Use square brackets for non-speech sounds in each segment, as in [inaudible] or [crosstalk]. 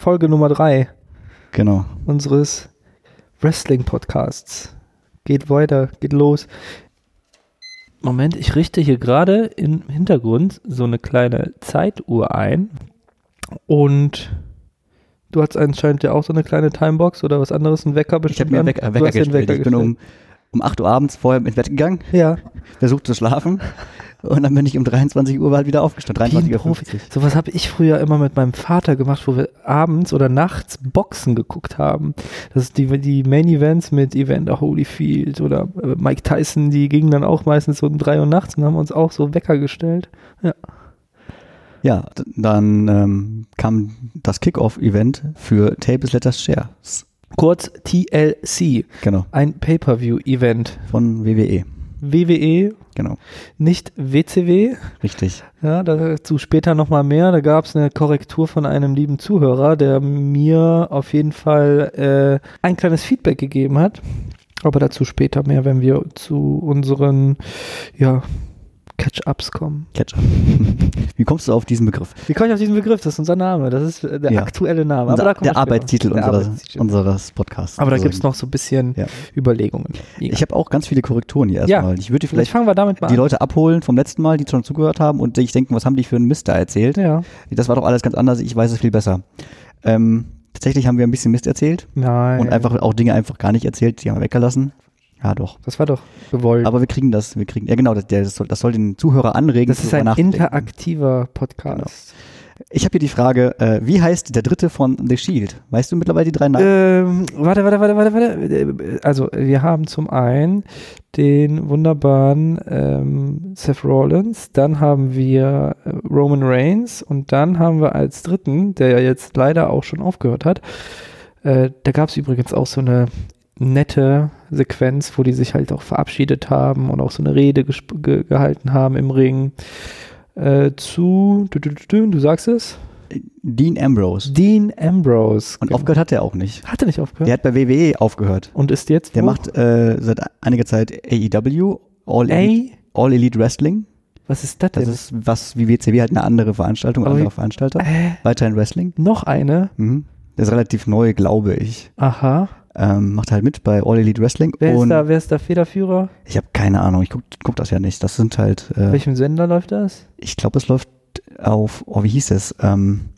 Folge Nummer drei Genau. unseres Wrestling-Podcasts. Geht weiter, geht los. Moment, ich richte hier gerade im Hintergrund so eine kleine Zeituhr ein. Und du hast anscheinend ja auch so eine kleine Timebox oder was anderes, einen Wecker Ich habe bestimmt. mir einen. Wecker, Wecker gestellt. ich bin um, um 8 Uhr abends vorher ins Bett gegangen, Ja, versucht zu schlafen und dann bin ich um 23 Uhr halt wieder aufgestanden. wie ein 23.50 Uhr. Profi. Sowas habe ich früher immer mit meinem Vater gemacht, wo wir abends oder nachts Boxen geguckt haben. Das ist die, die Main Events mit Evander Holyfield oder äh, Mike Tyson, die gingen dann auch meistens so um drei Uhr nachts und haben uns auch so Wecker gestellt. Ja, d- dann ähm, kam das Kickoff-Event für Tables Letters Shares. Kurz TLC, Genau, ein Pay-Per-View-Event. von WWE. WWE, Genau, nicht WCW. richtig. Ja, dazu später nochmal mehr. Da gab es eine Korrektur von einem lieben Zuhörer, der mir auf jeden Fall äh, ein kleines Feedback gegeben hat. Aber dazu später mehr, wenn wir zu unseren ja, Catch-Ups kommen. Ketchup. [laughs] Wie kommst du auf diesen Begriff? Wie komme ich auf diesen Begriff? Das ist unser Name. Das ist der Ja. aktuelle Name. Unser, der. Arbeitstitel Der unseres, Arbeitstitel. unseres Podcasts. Aber da Also, gibt es noch so ein bisschen Ja. Überlegungen. Ich habe auch ganz viele Korrekturen hier Ja. erstmal. Ich würde Vielleicht vielleicht fangen wir damit mal die an. Leute abholen vom letzten Mal, die schon zugehört haben und sich denken, was haben die für einen Mist da erzählt? Ja. Das war doch alles ganz anders, ich weiß es viel besser. Ähm, tatsächlich haben wir ein bisschen Mist erzählt Nein. und einfach auch Dinge einfach gar nicht erzählt, die haben wir weggelassen. Ja, doch. Das war doch gewollt. Aber wir kriegen das, wir kriegen, ja genau, das, das, soll, das soll den Zuhörer anregen. das ist ein interaktiver Podcast. Ich habe hier die Frage, äh, wie heißt der dritte von The Shield? Weißt du mittlerweile die drei Namen? Ähm, warte, warte, warte, warte, warte. Also, wir haben zum einen den wunderbaren ähm, Seth Rollins, dann haben wir äh, Roman Reigns und dann haben wir als dritten, der ja jetzt leider auch schon aufgehört hat, äh, da gab es übrigens auch so eine nette Sequenz, wo die sich halt auch verabschiedet haben und auch so eine Rede ge gehalten haben im Ring. Äh, zu, du, du, du, du, du sagst es, Dean Ambrose. Dean Ambrose. Und aufgehört hat er auch nicht. Hat er nicht aufgehört? Der hat bei WWE aufgehört. Und ist jetzt Der wo? macht äh, seit einiger Zeit AEW, All Elite, Ey, All Elite Wrestling. was ist das Das denn? ist was wie WCW halt eine andere Veranstaltung, Aber anderer wie- Veranstalter. äh, Weiterhin Wrestling. noch eine? Mhm. Der ist relativ neu, glaube ich. Aha. Ähm, macht halt mit bei All Elite Wrestling. Wer ist da, wer ist da Federführer? ich habe keine Ahnung, ich guck, guck das ja nicht. Das sind halt, äh, Welchem Sender läuft das? ich glaube, es läuft auf, oh, wie hieß es? Ähm,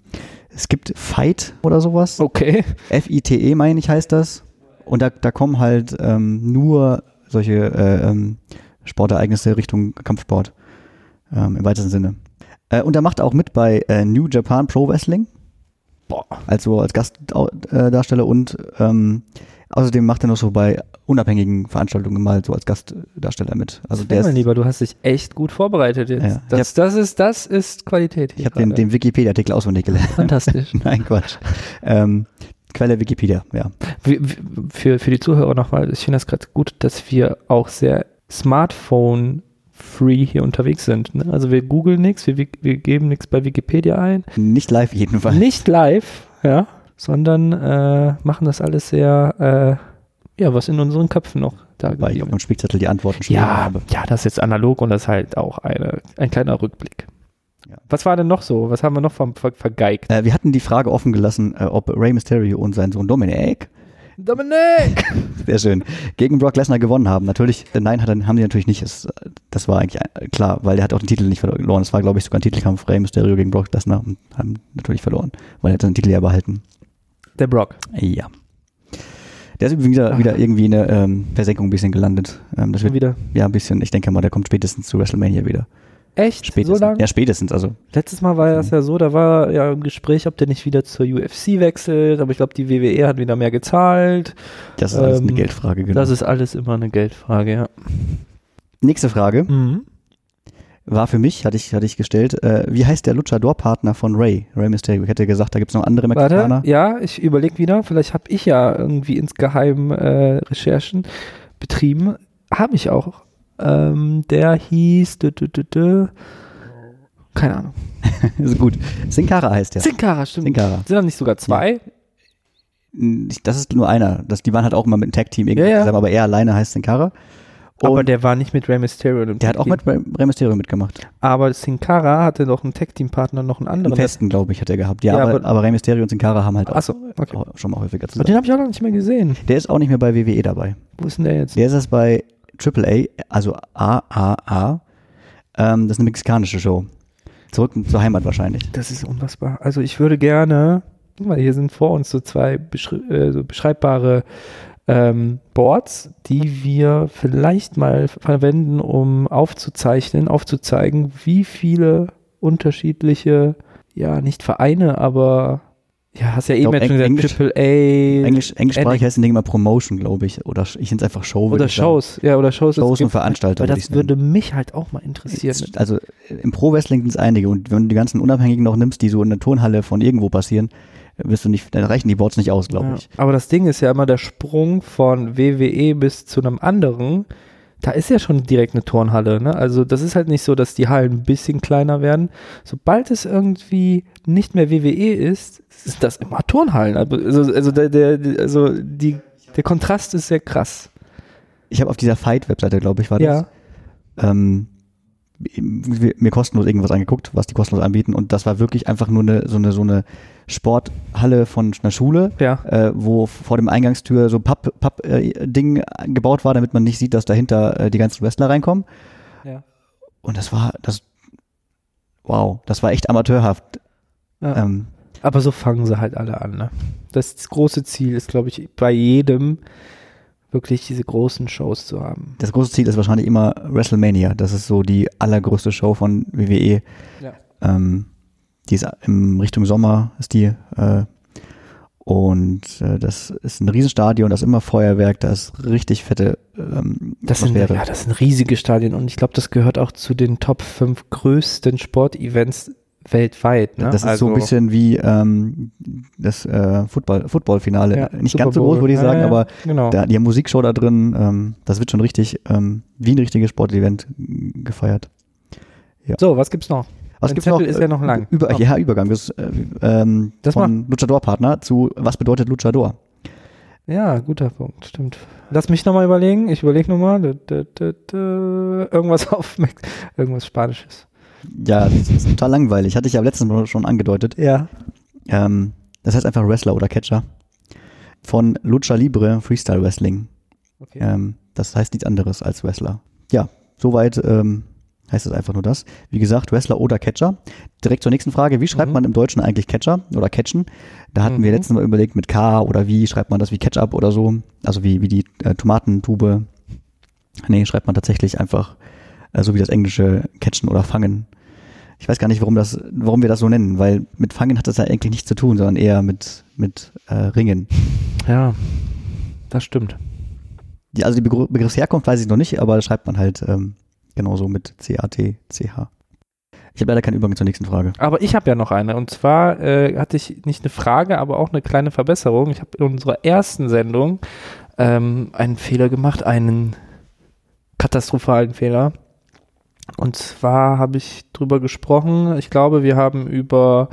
es gibt Fight oder sowas. Okay. F-I-T-E, meine ich, heißt das. Und da, da kommen halt ähm, nur solche äh, ähm, Sportereignisse Richtung Kampfsport ähm, im weitesten Sinne. Äh, und er macht auch mit bei äh, New Japan Pro Wrestling. Boah. Also als Gastdarsteller äh, und ähm, außerdem macht er noch so bei unabhängigen Veranstaltungen mal so als Gastdarsteller mit. Also der mein ist, Lieber, du hast dich echt gut vorbereitet jetzt. Ja. Das, das, ist, das ist Qualität. ich habe den, den Wikipedia-Artikel auswendig gelernt. Fantastisch. [laughs] Nein, Quatsch. ähm, Quelle Wikipedia, ja. Für, für die Zuhörer nochmal, ich finde das gerade gut, dass wir auch sehr Smartphone-free hier unterwegs sind. Ne? Also wir googeln nichts, wir, wir geben nichts bei Wikipedia ein. Nicht live jedenfalls. Nicht live, ja, sondern äh, machen das alles sehr, äh, ja, was in unseren Köpfen noch da Weil ich auf meinem Spickzettel die Antworten schon Ja, habe. ja, das ist jetzt analog und das ist halt auch eine, ein kleiner Rückblick. Ja. Was war denn noch so? Was haben wir noch ver ver vergeigt? Äh, wir hatten die Frage offen gelassen, äh, ob Rey Mysterio und sein Sohn Dominic, Dominik! [laughs] sehr schön, gegen Brock Lesnar gewonnen haben. Natürlich, nein, hat, haben die natürlich nicht. Das, das war eigentlich äh, klar, weil der hat auch den Titel nicht verloren. Es war, glaube ich, sogar ein Titelkampf Rey Mysterio gegen Brock Lesnar und haben natürlich verloren, weil er hat seinen Titel ja behalten. Der Brock. Ja. Der ist wieder, Ach. wieder irgendwie in der ähm, Versenkung ein bisschen gelandet. Ähm, das wird, wieder. ja, ein bisschen, ich denke mal, der kommt spätestens zu WrestleMania wieder. Echt? Spätestens. So lang? Ja, spätestens, also. Letztes Mal war das ja so, da war ja im Gespräch, ob der nicht wieder zur UFC wechselt, aber ich glaube, die WWE hat wieder mehr gezahlt. Das ist alles eine Ähm, Geldfrage, genau. Das ist alles immer eine Geldfrage, ja. Nächste Frage. Mhm. war für mich, hatte ich, hatte ich gestellt, äh, wie heißt der Luchador-Partner von Ray? Ray Mysterio. Ich hätte gesagt, da gibt es noch andere Mexikaner. Warte, ja, ich überlege wieder, vielleicht habe ich ja irgendwie insgeheim äh, Recherchen betrieben. Habe ich auch. Ähm, der hieß, dü, dü, dü, keine Ahnung. [laughs] ist gut. Sin Cara heißt der. Sin Cara, stimmt. Sin Cara. Sind da nicht sogar zwei? Das ist nur einer. Das, die waren halt auch immer mit einem Tag-Team irgendwie Ja, ja. zusammen, aber er alleine heißt Sin Cara. Aber Und der war nicht mit Rey Mysterio. im der hat auch mit Rey Mysterio mitgemacht. Aber Sin Cara hatte noch einen Tag-Team-Partner, noch einen anderen. Festen, glaube ich, hat er gehabt. Ja, Ja, aber, aber- aber Rey Mysterio und Sin Cara haben halt auch, Achso, okay. auch schon mal häufiger Aber zusammen. den habe ich auch noch nicht mehr gesehen. Der ist auch nicht mehr bei WWE dabei. Wo ist denn der jetzt? Der ist jetzt bei AAA, also AAA. Ähm, das ist eine mexikanische Show. Zurück zur Heimat wahrscheinlich. Das ist unfassbar. Also ich würde gerne, mal, hier sind vor uns so zwei beschri äh, so beschreibbare ähm, Boards, die wir vielleicht mal verwenden, um aufzuzeichnen, aufzuzeigen, wie viele unterschiedliche, ja, nicht Vereine, aber ja, hast ja eben jetzt schon gesagt, AAA Englisch, englischsprachig heißt das Ding immer Promotion, glaube ich. Oder ich nenne es einfach Show. oder. Shows, ja, oder Shows. Shows und Veranstalter. Ich das würde mich halt auch mal interessieren. Also im Pro-Wrestling sind es einige und wenn du die ganzen Unabhängigen noch nimmst, die so in der Turnhalle von irgendwo passieren, wirst du nicht, dann reichen die Boards nicht aus, glaube Ja, ich. Aber das Ding ist ja immer der Sprung von WWE bis zu einem anderen. Da ist ja schon direkt eine Turnhalle. Ne? Also das ist halt nicht so, dass die Hallen ein bisschen kleiner werden. Sobald es irgendwie nicht mehr WWE ist, sind das immer Turnhallen. Also, also, der, der, also die, der Kontrast ist sehr krass. Ich habe auf dieser Fight-Webseite, glaube ich, war das, Ja. ähm, mir kostenlos irgendwas angeguckt, was die kostenlos anbieten und das war wirklich einfach nur eine, so eine, so eine Sporthalle von einer Schule, Ja. äh, wo vor dem Eingangstür so Papp-Ding Papp, äh, Ding gebaut war, damit man nicht sieht, dass dahinter äh, die ganzen Wrestler reinkommen. Ja. Und das war, das, wow, das war echt amateurhaft. Ja. Ähm, Aber so fangen sie halt alle an. Ne? Das große Ziel ist, glaube ich, bei jedem wirklich diese großen Shows zu haben. das große Ziel ist wahrscheinlich immer WrestleMania. Das ist so die allergrößte Show von WWE. Ja. Ähm, die ist im Richtung Sommer, ist die. Äh, und äh, das ist ein Riesenstadion, da ist immer Feuerwerk, da ist richtig fette ähm, Das sind, ja, das sind riesige Stadien und ich glaube, das gehört auch zu den Top 5 größten Sportevents weltweit. Ne? Das ist also, so ein bisschen wie ähm, das äh, Football, Football-Finale. ja, Nicht Super ganz so groß, würde ich Ja, sagen, ja, aber genau. da, die Musikshow da drin. Ähm, das wird schon richtig ähm, wie ein richtiges Sportevent mm, gefeiert. So, was gibt's noch? Was gibt's noch? Ist ja noch lang. Über, ja, Übergang. Das, äh, ähm, Das von Luchador-Partner zu Was bedeutet Luchador? Ja, guter Punkt, stimmt. Lass mich nochmal überlegen. Ich überlege nochmal. Irgendwas [laughs] auf Mex irgendwas Spanisches. Ja, das ist total langweilig. Hatte ich ja letztens mal schon angedeutet. Ja. Ähm, das heißt einfach Wrestler oder Catcher. Von Lucha Libre Freestyle Wrestling. Okay. Ähm, das heißt nichts anderes als Wrestler. Ja, soweit ähm, heißt es einfach nur das. Wie gesagt, Wrestler oder Catcher. Direkt zur nächsten Frage. Wie schreibt Mhm. man im Deutschen eigentlich Catcher oder Catchen? Da hatten wir Mhm. letztens mal überlegt mit K oder wie schreibt man das wie Ketchup oder so. Also wie, wie die äh, Tomatentube. Nee, schreibt man tatsächlich einfach äh, so wie das englische Catchen oder Fangen. Ich weiß gar nicht, warum, das, warum wir das so nennen, weil mit Fangen hat das ja eigentlich nichts zu tun, sondern eher mit, mit äh, Ringen. Ja, das stimmt. Die, also die Begr Begriffsherkunft weiß ich noch nicht, aber das schreibt man halt ähm, genauso mit C-A-T-C-H. Ich habe leider keinen Übergang zur nächsten Frage. Aber ich habe ja noch eine. Und zwar äh, hatte ich nicht eine Frage, aber auch eine kleine Verbesserung. Ich habe in unserer ersten Sendung ähm, einen Fehler gemacht, einen katastrophalen Fehler. Und zwar habe ich drüber gesprochen. Ich glaube, wir haben über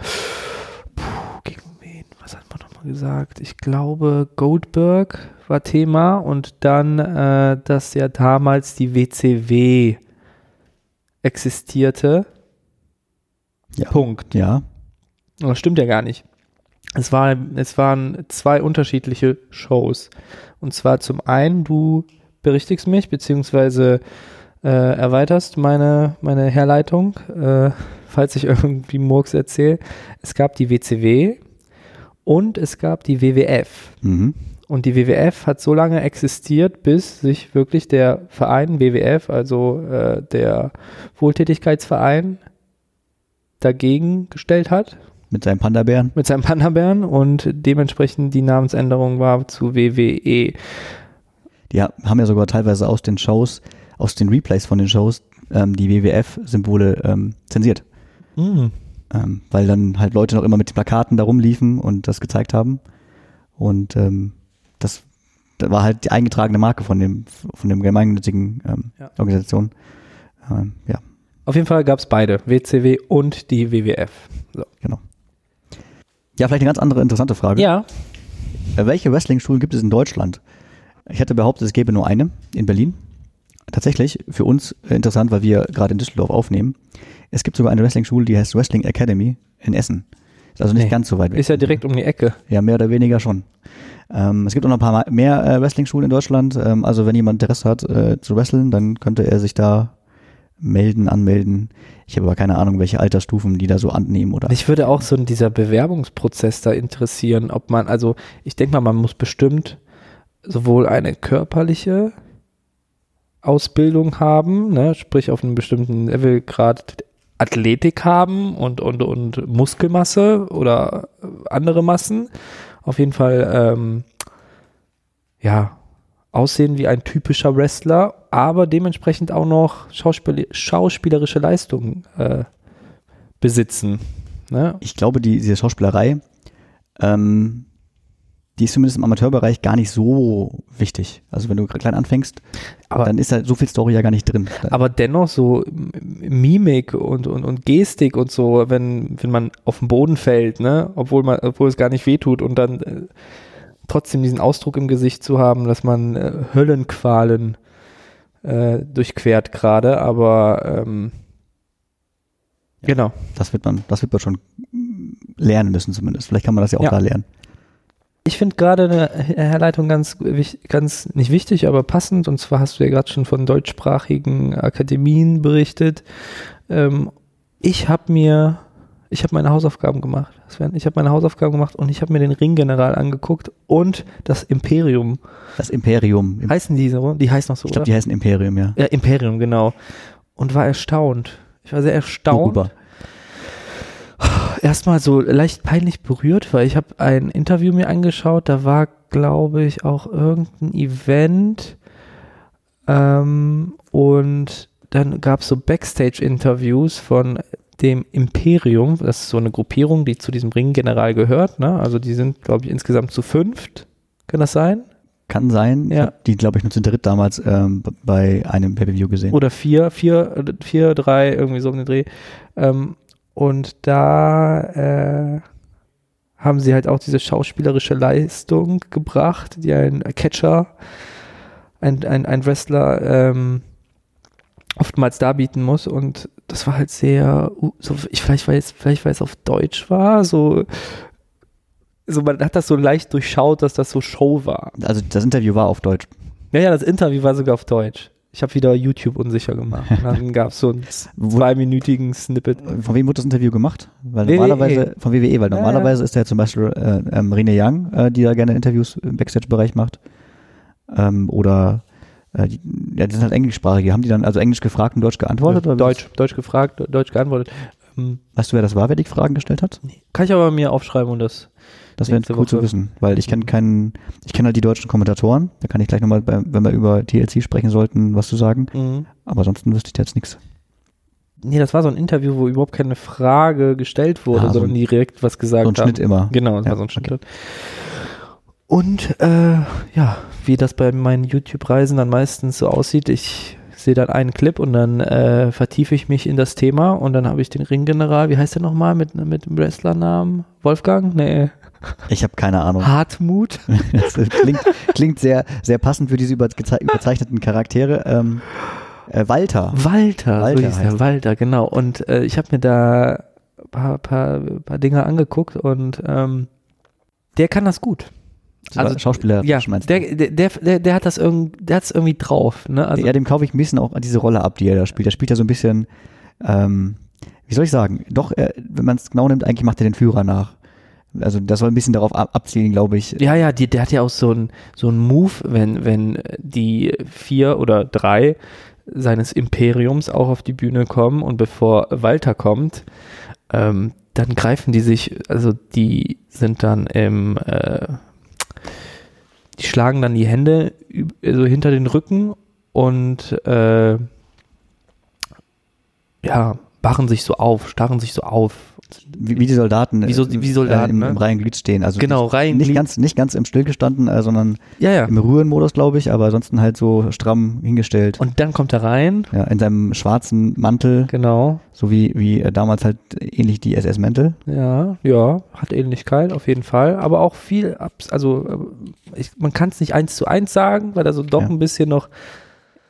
puh, gegen wen? Was hat man nochmal gesagt? Ich glaube, Goldberg war Thema und dann, äh, dass ja damals die WCW existierte. Ja. Punkt. Ja, Aber Das stimmt ja gar nicht. Es, war, es waren zwei unterschiedliche Shows. Und zwar zum einen, du berichtigst mich, beziehungsweise äh, erweiterst meine, meine Herleitung, äh, falls ich irgendwie Murks erzähle. Es gab die WCW und es gab die WWF. mhm. Und die WWF hat so lange existiert, bis sich wirklich der Verein WWF, also äh, der Wohltätigkeitsverein, dagegen gestellt hat mit seinem Panda-Bären. mit seinem Panda-Bären und dementsprechend die Namensänderung war zu WWE. Die ha- haben ja sogar teilweise aus den Shows, aus den Replays von den Shows, ähm, die WWF-Symbole ähm, zensiert. Mhm. Ähm, weil dann halt Leute noch immer mit den Plakaten da rumliefen und das gezeigt haben. Und ähm, das, war halt die eingetragene Marke von dem, von dem gemeinnützigen ähm, Ja. Organisation. Ähm, ja, Auf jeden Fall gab es beide, WCW und die WWF. So. genau. Ja, vielleicht eine ganz andere interessante Frage. Ja, Äh, welche Wrestling-Schulen gibt es in Deutschland? Ich hätte behauptet, es gäbe nur eine in Berlin. Tatsächlich für uns interessant, weil wir gerade in Düsseldorf aufnehmen. Es gibt sogar eine Wrestling-Schule, die heißt Wrestling Academy in Essen. Ist also nicht Nee. ganz so weit weg. Ist ja direkt um die Ecke. Ja, mehr oder weniger schon. Ähm, es gibt auch noch ein paar mehr äh, Wrestling-Schulen in Deutschland. Ähm, also wenn jemand Interesse hat äh, zu wrestlen, dann könnte er sich da melden, anmelden. Ich habe aber keine Ahnung, welche Altersstufen die da so annehmen oder. Mich würde auch so dieser Bewerbungsprozess da interessieren, ob man, also ich denke mal, man muss bestimmt sowohl eine körperliche Ausbildung haben, ne, sprich auf einem bestimmten Level gerade Athletik haben und, und, und Muskelmasse oder andere Massen. Auf jeden Fall, ähm, ja, aussehen wie ein typischer Wrestler, aber dementsprechend auch noch Schauspiel schauspielerische Leistungen äh, besitzen. Ne? Ich glaube, die, diese Schauspielerei, ähm, die ist zumindest im Amateurbereich gar nicht so wichtig. Also wenn du klein anfängst, Aber- dann ist da so viel Story ja gar nicht drin. Aber dennoch so Mimik und, und, und Gestik und so, wenn, wenn man auf den Boden fällt, ne, obwohl man, obwohl es gar nicht wehtut und dann äh, trotzdem diesen Ausdruck im Gesicht zu haben, dass man äh, Höllenqualen äh, durchquert gerade, aber ähm, genau. Das wird man, das wird man schon lernen müssen zumindest. Vielleicht kann man das ja auch Ja. da lernen. Ich finde gerade eine Herleitung ganz, ganz nicht wichtig, aber passend. Und zwar hast du ja gerade schon von deutschsprachigen Akademien berichtet. Ähm, ich habe mir, ich habe meine Hausaufgaben gemacht. Sven. Ich habe meine Hausaufgaben gemacht und ich habe mir den Ringgeneral angeguckt und das Imperium. Das Imperium. Heißen die so? Die heißen noch so, Ich glaube, die heißen Imperium, ja. ja, Imperium, genau. Und war erstaunt. Ich war sehr erstaunt. Worüber? Erstmal so leicht peinlich berührt, weil ich habe ein Interview mir angeschaut, da war, glaube ich, auch irgendein Event ähm, und dann gab es so Backstage-Interviews von dem Imperium, das ist so eine Gruppierung, die zu diesem Ringgeneral gehört, ne? also die sind, glaube ich, insgesamt zu fünft, kann das sein? Kann sein. Ja. die, glaube ich, nur zu dritt damals ähm, bei einem Pay-Per-View gesehen. Oder vier, vier, vier, drei, irgendwie so um den Dreh. Ähm, und da äh, haben sie halt auch diese schauspielerische Leistung gebracht, die ein Catcher, ein, ein, ein Wrestler ähm, oftmals darbieten muss. Und das war halt sehr, so, ich, vielleicht, weil es, vielleicht weil es auf Deutsch war, so, so man hat das so leicht durchschaut, dass das so Show war. Also das Interview war auf Deutsch. Ja, ja, das Interview war sogar auf Deutsch. Ich habe wieder YouTube unsicher gemacht. Und [laughs] dann gab es so einen zweiminütigen Snippet. Von wem wurde das Interview gemacht? Weil WWE. normalerweise, von WWE, weil Ja, normalerweise ist ja zum Beispiel äh, ähm, Rene Young, äh, die ja gerne Interviews im Backstage-Bereich macht. Ähm, oder äh, die, ja, das sind halt englischsprachige. Haben die dann also Englisch gefragt und Deutsch geantwortet? wie Deutsch, Deutsch gefragt, Deutsch geantwortet. Ähm, Weißt du, wer das war, wer die Fragen gestellt hat? kann ich aber mir aufschreiben und das. Das wäre cool zu Woche. wissen, weil ich kenne keinen, ich kenne halt die deutschen Kommentatoren. Da kann ich gleich nochmal, wenn wir über TLC sprechen sollten, was zu sagen. Mhm. Aber ansonsten wüsste ich jetzt nichts. Nee, das war so ein Interview, wo überhaupt keine Frage gestellt wurde, Ah, so sondern die direkt was gesagt So ein haben. Schnitt immer. Genau, das Ja, war so ein Schnitt. Und äh, ja, wie das bei meinen YouTube-Reisen dann meistens so aussieht, ich sehe dann einen Clip und dann äh, vertiefe ich mich in das Thema und dann habe ich den Ringgeneral, wie heißt der nochmal mit, mit dem Wrestlernamen? Wolfgang? Nee, Ich habe keine Ahnung. Hartmut? [laughs] Das klingt, klingt sehr, sehr passend für diese überzeichneten Charaktere. Ähm, äh, Walter. Walter, Walter so hieß der, Walter, genau. Und äh, ich habe mir da ein paar, paar, paar Dinge angeguckt und ähm, der kann das gut. Also, Schauspieler, Ja, meinst du? der, der, der, der, hat das irgendwie, der hat's irgendwie drauf. Ne? Also, ja, dem kaufe ich ein bisschen auch diese Rolle ab, die er da spielt. Der spielt ja so ein bisschen, ähm, wie soll ich sagen, doch, äh, wenn man es genau nimmt, eigentlich macht er den Führer nach. Also das soll ein bisschen darauf ab abzielen, glaube ich. ja, ja, die, der hat ja auch so einen so Move, wenn, wenn die vier oder drei seines Imperiums auch auf die Bühne kommen und bevor Walter kommt, ähm, dann greifen die sich, also die sind dann im, äh, die schlagen dann die Hände so hinter den Rücken und äh, ja, bachen sich so auf, starren sich so auf. Wie, wie die Soldaten, Wie so- wie Soldaten, äh, im, ne? im Reihenglied stehen. Also Genau, nicht, Reihenglied. nicht ganz, nicht ganz im Stillgestanden, äh, sondern Ja, ja. im Ruhenmodus, glaube ich, aber ansonsten halt so stramm hingestellt. Und dann kommt er rein, ja, in seinem schwarzen Mantel, genau. so wie, wie äh, damals halt ähnlich die SS-Mäntel. Ja, ja, hat Ähnlichkeit auf jeden Fall, aber auch viel, also äh, ich, man kann es nicht eins zu eins sagen, weil da so doch Ja. ein bisschen noch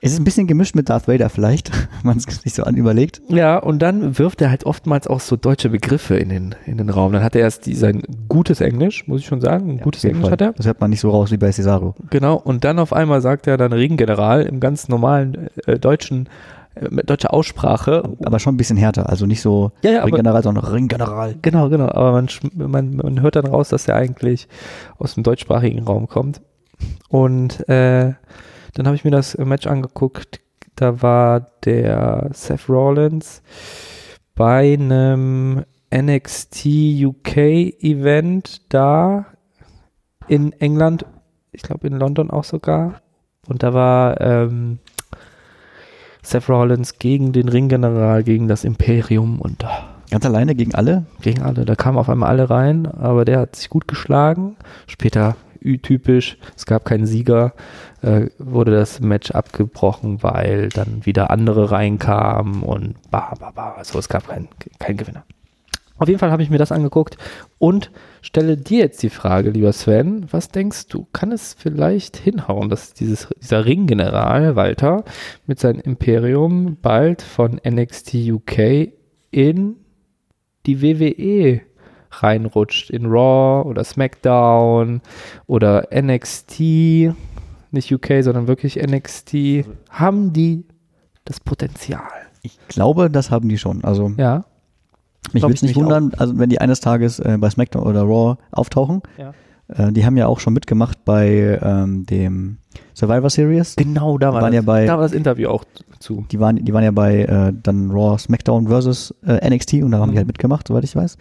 Es ist ein bisschen gemischt mit Darth Vader vielleicht, [laughs] wenn man es sich so an überlegt. Ja, und dann wirft er halt oftmals auch so deutsche Begriffe in den, in den Raum. Dann hat er erst die, sein gutes Englisch, muss ich schon sagen. Ein Ja, gutes Englisch Fall. hat er. Das hört man nicht so raus wie bei Cesaro. Genau. Und dann auf einmal sagt er dann Ringgeneral im ganz normalen äh, deutschen, äh, mit deutscher Aussprache. Aber schon ein bisschen härter. Also nicht so Ja, ja, Ringgeneral, sondern Ringgeneral. Genau, genau. Aber man, man, man hört dann raus, dass er eigentlich aus dem deutschsprachigen Raum kommt. Und äh, dann habe ich mir das Match angeguckt. Da war der Seth Rollins bei einem NXT UK Event da in England, ich glaube in London auch sogar. Und da war ähm, Seth Rollins gegen den Ringgeneral, gegen das Imperium und Ganz alleine gegen alle. gegen alle. Da kamen auf einmal alle rein, aber der hat sich gut geschlagen. Später Ü-typisch, es gab keinen Sieger, äh, wurde das Match abgebrochen, weil dann wieder andere reinkamen und bah, bah, bah. Also es gab keinen keinen Gewinner. Auf jeden Fall habe ich mir das angeguckt und stelle dir jetzt die Frage, lieber Sven, was denkst du, kann es vielleicht hinhauen, dass dieses, dieser Ringgeneral Walter mit seinem Imperium bald von NXT UK in die WWE reinrutscht, in Raw oder SmackDown oder NXT, nicht UK, sondern wirklich NXT, haben die das Potenzial? Ich glaube, das haben die schon. Also Ja. mich würde es ich nicht wundern, also wenn die eines Tages äh, bei SmackDown oder Raw auftauchen. Ja. Äh, die haben ja auch schon mitgemacht bei ähm, dem Survivor Series. Genau, da war, waren das, ja bei- da war das Interview auch zu. Die waren, die waren ja bei äh, dann Raw, SmackDown versus äh, NXT und da haben Mhm. die halt mitgemacht, soweit ich weiß,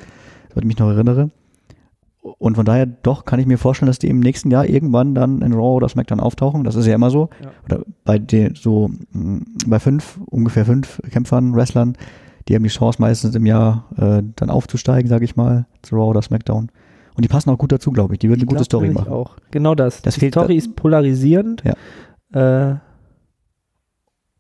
soweit ich mich noch erinnere. Und von daher doch kann ich mir vorstellen, dass die im nächsten Jahr irgendwann dann in Raw oder SmackDown auftauchen. Das ist ja immer so. Ja. Oder bei den so mh, bei fünf, ungefähr fünf Kämpfern, Wrestlern, die haben die Chance meistens im Jahr äh, dann aufzusteigen, sage ich mal, zu Raw oder SmackDown. Und die passen auch gut dazu, glaube ich. Die würden eine gute Story machen. Auch. Genau das. Das die Story da- ist polarisierend. Ja. Äh,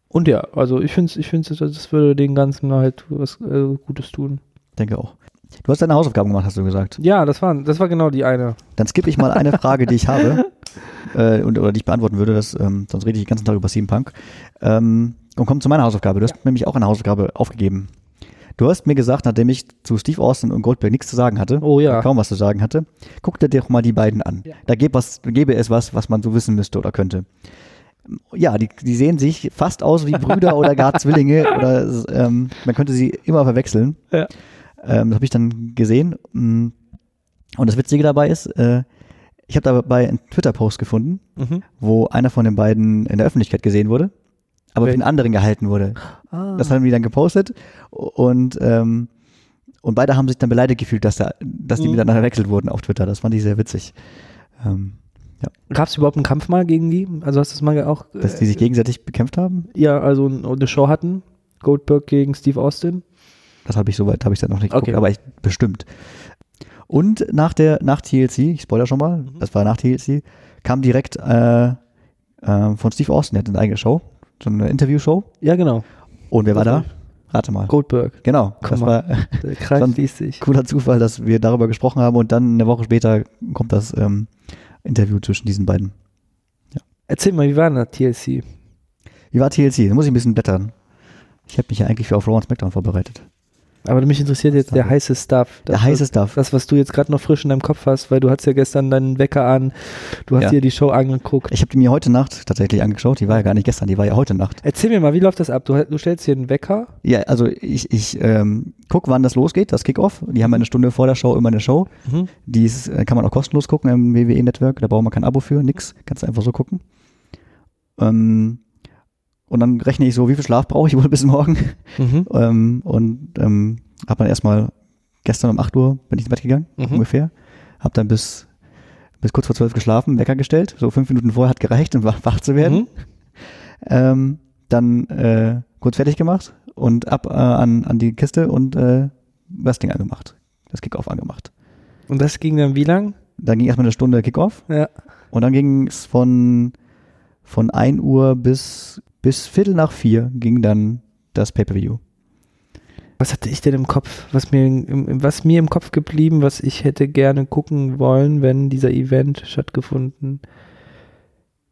und ja, also ich finde, ich finde, das würde den Ganzen halt was äh, Gutes tun. Denke auch. Du hast deine Hausaufgaben gemacht, hast du gesagt. Ja, das war, das war genau die eine. Dann skippe ich mal eine Frage, die ich habe [laughs] äh, und, oder die ich beantworten würde, das, ähm, sonst rede ich den ganzen Tag über CM Punk. Ähm, und komme zu meiner Hausaufgabe. Du hast nämlich auch eine Hausaufgabe aufgegeben. Du hast mir gesagt, nachdem ich zu Steve Austin und Goldberg nichts zu sagen hatte, Oh ja. kaum was zu sagen hatte, guck dir doch mal die beiden an. Ja. Da gäbe, was, gäbe es was, was man so wissen müsste oder könnte. Ja, die, die sehen sich fast aus wie Brüder oder gar [laughs] Zwillinge oder ähm, man könnte sie immer verwechseln. Ja. Ähm, das habe ich dann gesehen. Mm. Und das Witzige dabei ist, äh, ich habe dabei einen Twitter-Post gefunden, Mhm. wo einer von den beiden in der Öffentlichkeit gesehen wurde, aber Wel- für den anderen gehalten wurde. Ah. Das haben die dann gepostet und, ähm, und beide haben sich dann beleidigt gefühlt, dass, da, dass die Mhm. miteinander verwechselt wurden auf Twitter. Das fand ich sehr witzig. Ähm, Gab es überhaupt einen Kampf mal gegen die? Also hast du es mal auch, dass die sich gegenseitig bekämpft haben, ja, also ein- eine Show hatten? Goldberg gegen Steve Austin? Das habe ich soweit, habe ich dann noch nicht geguckt, Okay. aber ich, bestimmt. Und nach der, nach TLC, ich spoiler schon mal, Mhm. das war nach TLC, kam direkt äh, äh, von Steve Austin, der hat eine eigene Show, so eine Interviewshow. Ja, genau. Und wer war Das da? war- Rate mal. Goldberg. Genau, Guck das mal. war [laughs] Kreis Dann- schließt cooler Zufall, dass wir darüber gesprochen haben und dann eine Woche später kommt das ähm, Interview zwischen diesen beiden. Erzähl mal, wie war denn das TLC? Wie war TLC? Da muss ich ein bisschen blättern. Ich habe mich ja eigentlich für auf Raw und SmackDown vorbereitet. Aber mich interessiert jetzt der heiße Stuff. Der Das, heiße Stuff. Das, was du jetzt gerade noch frisch in deinem Kopf hast, weil du hast ja gestern deinen Wecker an, du hast Ja. dir die Show angeguckt. Ich habe die mir heute Nacht tatsächlich angeschaut. Die war ja gar nicht gestern, die war ja heute Nacht. Erzähl mir mal, wie läuft das ab? Du, du stellst dir einen Wecker. Ja, also ich, ich ähm, guck, wann das losgeht, das Kickoff. Die haben eine Stunde vor der Show immer eine Show. Mhm. Die ist, äh, kann man auch kostenlos gucken im WWE-Network. Da braucht man kein Abo für, nix. Kannst du einfach so gucken. Ähm, und dann rechne ich so, wie viel Schlaf brauche ich wohl bis morgen. Mhm. [laughs] Ähm, und ähm, habe dann erstmal gestern um 8 Uhr bin ich ins Bett gegangen, Mhm. ungefähr. Habe dann bis, bis kurz vor 12 geschlafen, Wecker gestellt. So fünf Minuten vorher hat gereicht, um wach, zu werden. Mhm. Ähm, dann äh, kurz fertig gemacht und ab äh, an, an die Kiste und äh, das Ding angemacht. Das Kickoff angemacht. Und das ging dann wie lang? Dann ging erstmal eine Stunde Kickoff Ja. und dann ging es von, von 1 Uhr bis, bis Viertel nach vier ging dann das Pay-Per-View. Was hatte ich denn im Kopf? Was mir, im, was mir im Kopf geblieben, was ich hätte gerne gucken wollen, wenn dieser Event stattgefunden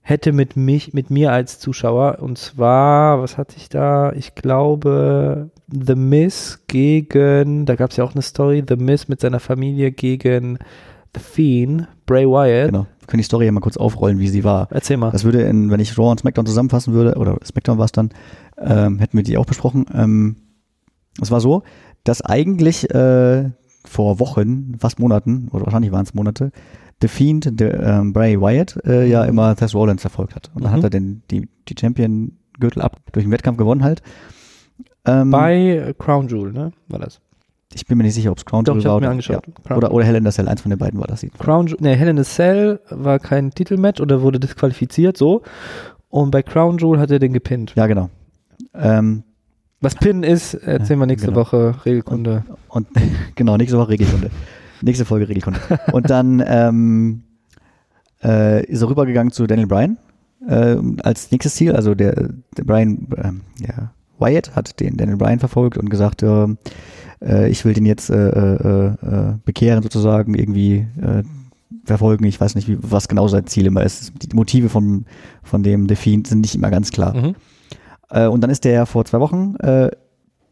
hätte mit mich, mit mir als Zuschauer. Und zwar, was hatte ich da? Ich glaube, The Miss gegen, da gab es ja auch eine Story, The Miss mit seiner Familie gegen The Fiend, Bray Wyatt. Genau. Können die Story ja mal kurz aufrollen, wie sie war. Erzähl mal. Das würde, in, wenn ich Raw und SmackDown zusammenfassen würde, oder SmackDown war es dann, ähm, hätten wir die auch besprochen. Ähm, es war so, dass eigentlich äh, vor Wochen, fast Monaten, oder wahrscheinlich waren es Monate, The Fiend, der ähm, Bray Wyatt, äh, ja immer Seth Rollins verfolgt hat. Und dann Mhm. hat er den, die, die Champion-Gürtel ab durch den Wettkampf gewonnen halt. Ähm, Bei Crown Jewel, ne? War das? Ich bin mir nicht sicher, ob es Crown Jewel war habe mir oder, angeschaut. ja. Oder, oder Hell in the Cell, eins von den beiden war das. Crown Jewel, ne, Hell in a Cell war kein Titelmatch oder wurde disqualifiziert, so. Und bei Crown Jewel hat er den gepinnt. Ja, genau. Ähm, Was Pin ist, erzählen wir nächste genau. Woche, Regelkunde. Und [laughs] genau, nächste Woche Regelkunde. nächste Folge Regelkunde. Und dann ähm, äh, ist er rübergegangen zu Daniel Bryan äh, als nächstes Ziel. Also der, der Brian, ähm, ja, Wyatt hat den Daniel Bryan verfolgt und gesagt, äh, äh, ich will den jetzt äh, äh, äh, bekehren sozusagen, irgendwie verfolgen. Ich weiß nicht, wie, was genau sein Ziel immer ist. Die Motive von, von dem The Fiend sind nicht immer ganz klar. Mhm. Und dann ist der vor zwei Wochen äh,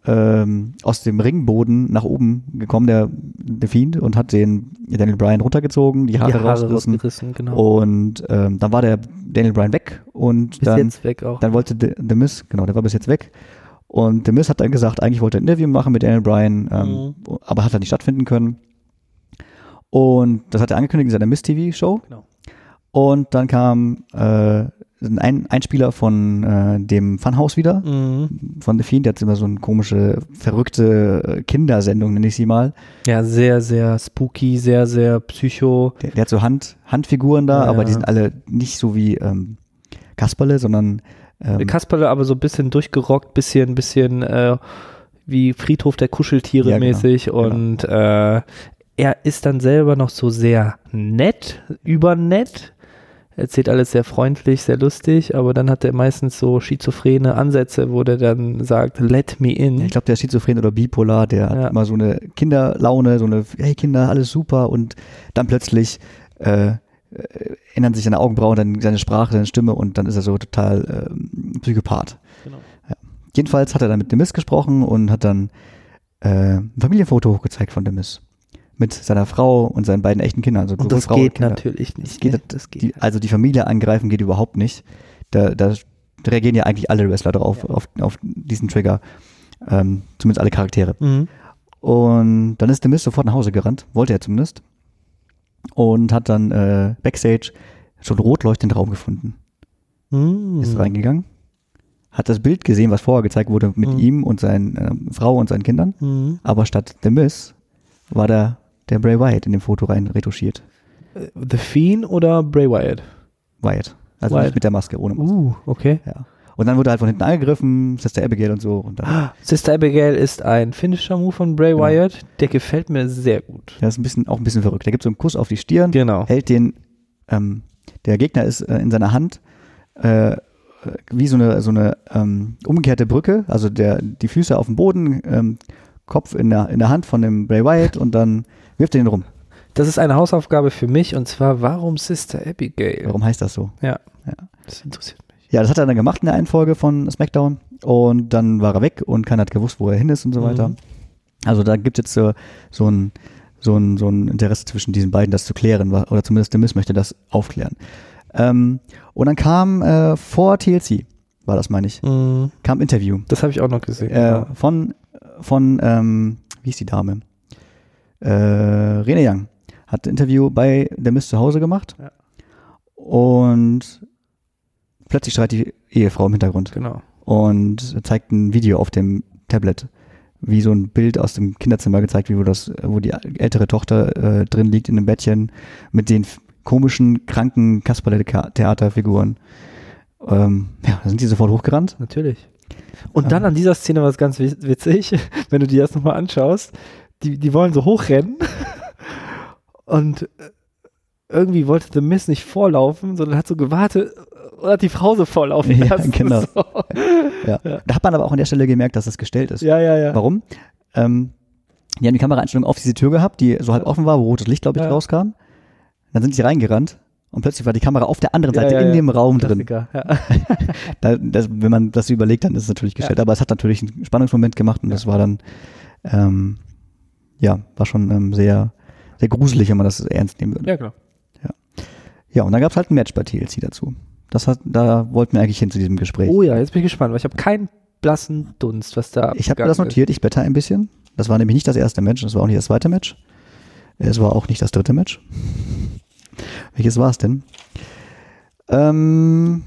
ähm, aus dem Ringboden nach oben gekommen, der, der Fiend, und hat den Daniel Bryan runtergezogen, die Haare, rausgerissen. rausgerissen, genau. Und ähm, dann war der Daniel Bryan weg und Bis dann, jetzt weg auch. dann wollte The, The Miz, genau, der war bis jetzt weg. Und The Miz hat dann gesagt, eigentlich wollte er ein Interview machen mit Daniel Bryan, ähm, aber hat dann nicht stattfinden können. Und das hat er angekündigt in seiner Miz TV-Show. Genau. Und dann kam äh, ein Einspieler von äh, dem Funhouse wieder, Mhm. von The Fiend, der hat immer so eine komische, verrückte äh, Kindersendung, nenne ich sie mal. Ja, sehr, sehr spooky, sehr, sehr psycho. Der, der hat so Hand, Handfiguren da, Ja. aber die sind alle nicht so wie ähm, Kasperle, sondern ähm, Kasperle aber so ein bisschen durchgerockt, bisschen, bisschen äh, wie Friedhof der Kuscheltiere Ja, genau. mäßig Genau. und äh, er ist dann selber noch so sehr nett, übernett. Erzählt alles sehr freundlich, sehr lustig, aber dann hat er meistens so schizophrene Ansätze, wo der dann sagt, let me in. ich glaube, der ist schizophren oder bipolar, der Ja. hat immer so eine Kinderlaune, so eine, hey Kinder, alles super und dann plötzlich äh, äh, ändern sich seine Augenbrauen, dann seine Sprache, seine Stimme und dann ist er so total ähm, Psychopath. Genau. Jedenfalls hat er dann mit Demis gesprochen und hat dann äh, ein Familienfoto hochgezeigt von Demis. Mit seiner Frau und seinen beiden echten Kindern. Also Und das Frau geht Kinder. natürlich nicht. Das geht, ne? das geht. Die, also die Familie angreifen geht überhaupt nicht. Da, da reagieren ja eigentlich alle Wrestler drauf, auf, auf diesen Trigger. Ähm, zumindest alle Charaktere. mhm. Und dann ist Demis sofort nach Hause gerannt, wollte er zumindest. Und hat dann äh, Backstage schon rot leuchtenden Raum gefunden. Mhm. Ist reingegangen, hat das Bild gesehen, was vorher gezeigt wurde mit Mhm. ihm und seiner ähm, Frau und seinen Kindern. Mhm. Aber statt The Miz war da der Bray Wyatt in dem Foto rein retuschiert. Äh, The Fiend oder Bray Wyatt? Wyatt. Also Wyatt. nicht mit der Maske, ohne Maske. Uh, okay. Ja. Und dann wurde halt von hinten angegriffen, Sister Abigail und so. Und dann, Sister Abigail ist ein Finisher-Move von Bray Genau. Wyatt. Der gefällt mir sehr gut. der ist ein bisschen, auch ein bisschen verrückt. Der gibt so einen Kuss auf die Stirn, Genau. hält den, ähm, der Gegner ist äh, in seiner Hand, äh, wie so eine, so eine ähm, umgekehrte Brücke, also der, die Füße auf dem Boden, ähm, Kopf in der, in der Hand von dem Bray Wyatt und dann wirft er ihn rum. Das ist eine Hausaufgabe für mich und zwar, warum Sister Abigail? Warum heißt das so? Ja. Ja. Das interessiert mich. Ja, das hat er dann gemacht in der einen Folge von SmackDown und dann war er weg und keiner hat gewusst, wo er hin ist und so weiter. Mhm. Also da gibt es jetzt so, so, ein, so, ein, so ein Interesse zwischen diesen beiden, das zu klären, oder zumindest der Miss möchte das aufklären. Ähm, und dann kam äh, vor TLC, war das meine ich, Mhm. kam Interview Das habe ich auch noch gesehen. äh, genau. von, von ähm, wie ist die Dame? Äh, Rene Young hat ein Interview bei der Miss zu Hause gemacht Ja. und plötzlich schreit die Ehefrau im Hintergrund Genau. und zeigt ein Video auf dem Tablet, wie so ein Bild aus dem Kinderzimmer gezeigt, wie wo das, wo die ältere Tochter äh, drin liegt in einem Bettchen mit den komischen, kranken Kasperle-Theaterfiguren. Ähm, ja, da sind die sofort hochgerannt. Natürlich. Und Ja. dann an dieser Szene war es ganz witz- witzig, [laughs] wenn du dir das nochmal anschaust. Die, die wollen so hochrennen und äh, irgendwie wollte The Miss nicht vorlaufen, sondern hat so gewartet und hat die Frau so vorlaufen Ja, lassen. [laughs] genau. So. Ja. Ja. Da hat man aber auch an der Stelle gemerkt, dass das gestellt ist. ja, ja, ja. Warum? Ähm, die haben die Kameraeinstellung auf diese Tür gehabt, die so halb offen war, wo rotes Licht, glaube ich, Ja. rauskam. Dann sind sie reingerannt und plötzlich war die Kamera auf der anderen Ja, Seite ja, in ja. dem Raum drin. Klassiker, Ja. [laughs] Da, das, wenn man das überlegt, dann ist es natürlich gestellt. Aber es hat natürlich einen Spannungsmoment gemacht und das war dann, ähm, ja, war schon ähm, sehr, sehr gruselig, wenn man das ernst nehmen würde. ja, klar. Ja, und dann gab es halt ein Match bei TLC dazu. Das hat, da wollten wir eigentlich hin zu diesem Gespräch. Oh ja, jetzt bin ich gespannt, weil ich habe keinen blassen Dunst, was da ich habe das notiert, ich blätter ein bisschen. Das war nämlich nicht das erste Match, das war auch nicht das zweite Match. Es war auch nicht das dritte Match. [laughs] Welches war es denn? Ähm.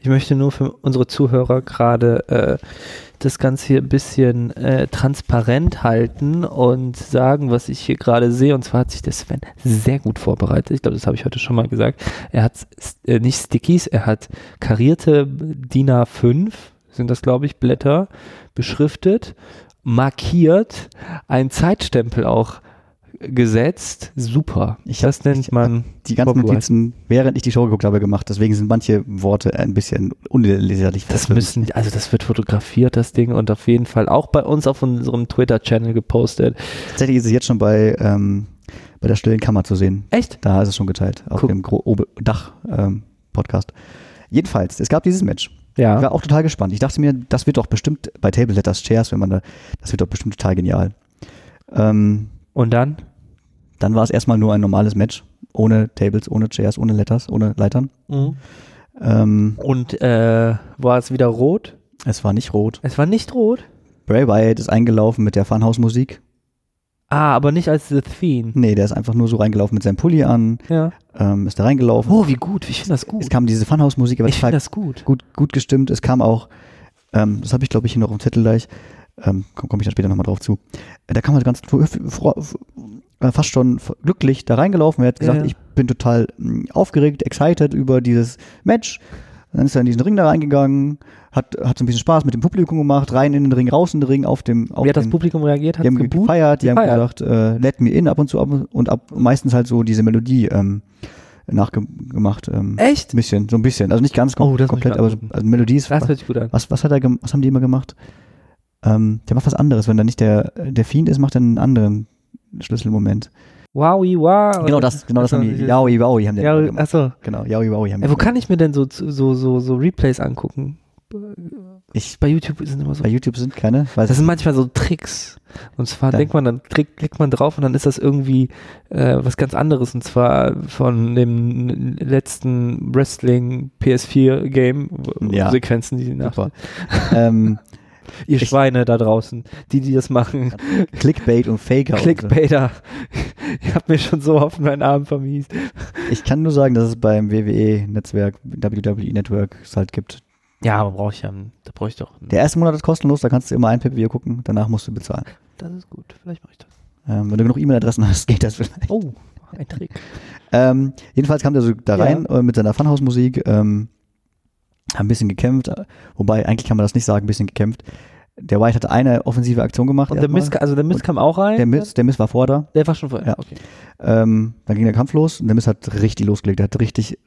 Ich möchte nur für unsere Zuhörer gerade äh, das Ganze hier ein bisschen äh, transparent halten und sagen, was ich hier gerade sehe. Und zwar hat sich der Sven sehr gut vorbereitet. Ich glaube, das habe ich heute schon mal gesagt. Er hat äh, nicht Stickies, er hat karierte DIN A5, sind das, glaube ich, Blätter, beschriftet, markiert, einen Zeitstempel auch gesetzt. Super. Ich das hab- nennt ich man die ganzen. Notizen, während ich die Show geguckt habe, gemacht. Deswegen sind manche Worte ein bisschen unleserlich. Das müssen, also das wird fotografiert, das Ding, und auf jeden Fall auch bei uns auf unserem Twitter-Channel gepostet. Tatsächlich ist es jetzt schon bei, ähm, bei der stillen Kammer zu sehen. Echt? Da ist es schon geteilt, auf Guck. dem Dach-Podcast. Jedenfalls, es gab dieses Match. Ich Ja. war auch total gespannt. Ich dachte mir, das wird doch bestimmt bei Table Letters Chairs, wenn man da, das wird doch bestimmt total genial. Ähm, Und dann? Dann war es erstmal nur ein normales Match, ohne Tables, ohne Chairs, ohne Letters, ohne Leitern. Ähm, Und äh, war es wieder rot? es war nicht rot. Es war nicht rot. Bray Wyatt ist eingelaufen mit der Funhouse-Musik. Ah, aber nicht als The Fiend. Nee, der ist einfach nur so reingelaufen mit seinem Pulli an, Ja. ähm, ist da reingelaufen. Oh, wie gut. Ich finde das gut. Es kam diese Funhouse-Musik, aber Ich finde das gut. gut, gut gestimmt. Es kam auch, ähm, das habe ich glaube ich hier noch im Zettel gleich, ähm, komme komm ich dann später nochmal drauf zu. Äh, Da kam halt ganz fast schon glücklich da reingelaufen. Er hat gesagt, Ja. ich bin total mh, aufgeregt, excited über dieses Match. Dann ist er in diesen Ring da reingegangen, hat, hat so ein bisschen Spaß mit dem Publikum gemacht, rein in den Ring, raus in den Ring, auf dem, auf Wie hat das dem, Publikum reagiert? Hat die haben geboot? gefeiert, die haben Gefeiert. gesagt, äh, let me in ab und zu ab und ab meistens halt so diese Melodie ähm, nachgemacht. Ähm, Echt? ein bisschen, so ein bisschen. Also nicht ganz kom Oh, das komplett, aber so, also Melodie ist. Das hört sich gut an. Was, was hat er was haben die immer gemacht? Ähm, der macht was anderes. Wenn da nicht der, der Fiend ist, macht er einen anderen Schlüsselmoment. Wowi, wow. Genau das, genau das haben die. Ja, Yaoi Waoi haben die ja, gemacht. achso. Genau, Yaoi Waoi haben die wo kann ich mir denn so, so, so, so Replays angucken? Ich, Bei YouTube sind immer so bei YouTube sind keine. Das sind manchmal so Tricks. Und zwar Dann- denkt man, dann klick, klickt man drauf und dann ist das irgendwie äh, was ganz anderes. Und zwar von dem letzten Wrestling PS4 Game Ja. Sequenzen, die sie nach. ähm, Ihr Ich- Schweine da draußen, die, die das machen. [laughs] Clickbait und Faker. und so. Clickbaiter. [laughs] Ihr habt mir schon so oft meinen Abend vermiest. Ich kann nur sagen, dass es beim WWE-Netzwerk, WWE-Network es halt gibt. Ja, aber brauche ich ja, da brauche ich doch. Der erste Monat ist kostenlos, da kannst du immer ein Pay-Per-View gucken, danach musst du bezahlen. Das ist gut. Vielleicht mache ich das. Ähm, wenn du genug E-Mail-Adressen hast, [laughs] geht das vielleicht. Oh, ein Trick. Ähm, jedenfalls kam der so da Ja. rein äh, mit seiner Funhouse-Musik, ähm, haben ein bisschen gekämpft, wobei eigentlich kann man das nicht sagen, ein bisschen gekämpft. Der White hatte eine offensive Aktion gemacht. Und der. Mist, also der Mist kam auch rein. der Miss, der Miss war vor da. Der war schon vorher. Ja. Okay. Ähm, dann ging der Kampf los und der Miss hat richtig losgelegt. Der hat richtig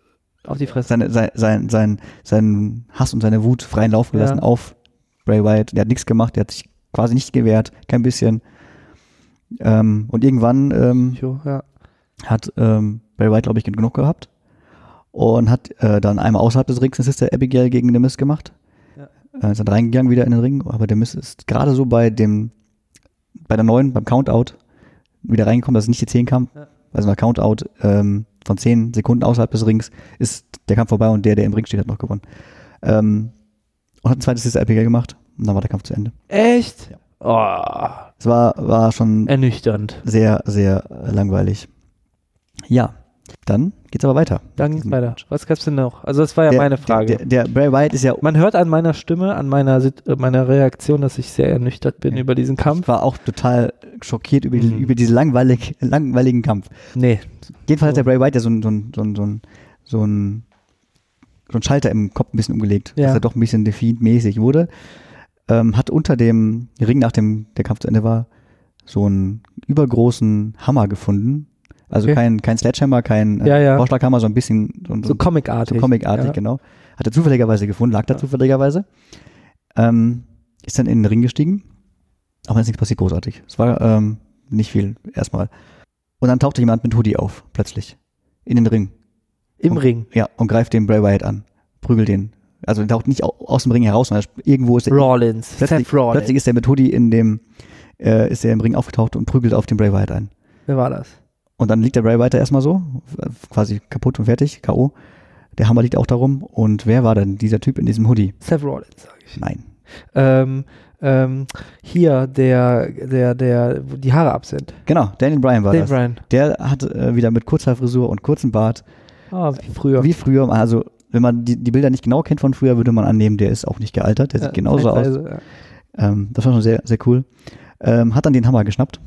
Auf die Fresse. seine, sein, sein, sein, seinen Hass und seine Wut freien Lauf gelassen Ja. auf Bray Wyatt. Der hat nichts gemacht, der hat sich quasi nicht gewehrt, kein bisschen. Ähm, und irgendwann ähm, Jo, ja. hat ähm, Bray Wyatt, glaube ich, genug gehabt und hat äh, dann einmal außerhalb des Rings eine Sister Abigail gegen den Miss gemacht. Ja. Äh, ist dann reingegangen wieder in den Ring, aber der Miss ist gerade so bei dem, bei der neuen, beim Countout wieder reingekommen, dass es nicht die 10 kam. Ja. Also nach Countout ähm, von 10 Sekunden außerhalb des Rings ist der Kampf vorbei und der, der im Ring steht, hat noch gewonnen. Ähm, und hat ein zweites Sister Abigail gemacht und dann war der Kampf zu Ende. Echt? Oh, Es war, war schon ernüchternd. sehr, sehr langweilig. Ja, dann geht's aber weiter. Dann geht's weiter. Was gab's denn noch? Also das war ja Der- meine Frage. Der, der, der Bray Wyatt ist ja Man hört an meiner Stimme, an meiner, äh, meiner Reaktion, dass ich sehr ernüchtert bin Ja. über diesen Ich Kampf. war auch total schockiert über, diesen, Mhm. über diesen langweilig, langweiligen Kampf. Nee. Jedenfalls hat So. der Bray Wyatt ja so ein, so ein, so ein, so ein, so ein, so ein Schalter im Kopf ein bisschen umgelegt, Ja. dass er doch ein bisschen Defiant-mäßig wurde. Ähm, hat unter dem Ring, nachdem der Kampf zu Ende war, so einen übergroßen Hammer gefunden. Also Okay. kein, kein Sledgehammer, kein äh, Ja, ja. Vorschlaghammer, so ein bisschen so, So comicartig. so comicartig, ja. genau. Hat er zufälligerweise gefunden, lag da zufälligerweise. Ähm, ist dann in den Ring gestiegen, aber dann ist nichts passiert großartig. Es war ähm, nicht viel erstmal. Und dann tauchte jemand mit Hoodie auf, plötzlich. In den Ring. Im und, Ring. Ja, und greift den Bray Wyatt an. Prügelt den. Also taucht nicht au- aus dem Ring heraus, sondern irgendwo ist er. Rollins. Plötzlich, Rollins. plötzlich ist der mit Hoodie in dem, äh, ist er im Ring aufgetaucht und prügelt auf den Bray Wyatt ein. Wer war das? Und dann liegt der Bray da erstmal so, quasi kaputt und fertig, K.O. Der Hammer liegt auch darum. Und wer war denn dieser Typ in diesem Hoodie? Seth Rollins, sage ich. Nein. Ähm, ähm, hier, der, der, der, wo die Haare ab sind. Genau, Daniel Bryan war Dave das. Bryan. Der hat äh, wieder mit kurzer Frisur und kurzem Bart, Ah, wie früher. wie früher, also wenn man die, die Bilder nicht genau kennt von früher, würde man annehmen, der ist auch nicht gealtert, der sieht Ja, genauso aus. ja. Ähm, das war schon sehr, sehr cool. Ähm, hat dann den Hammer geschnappt.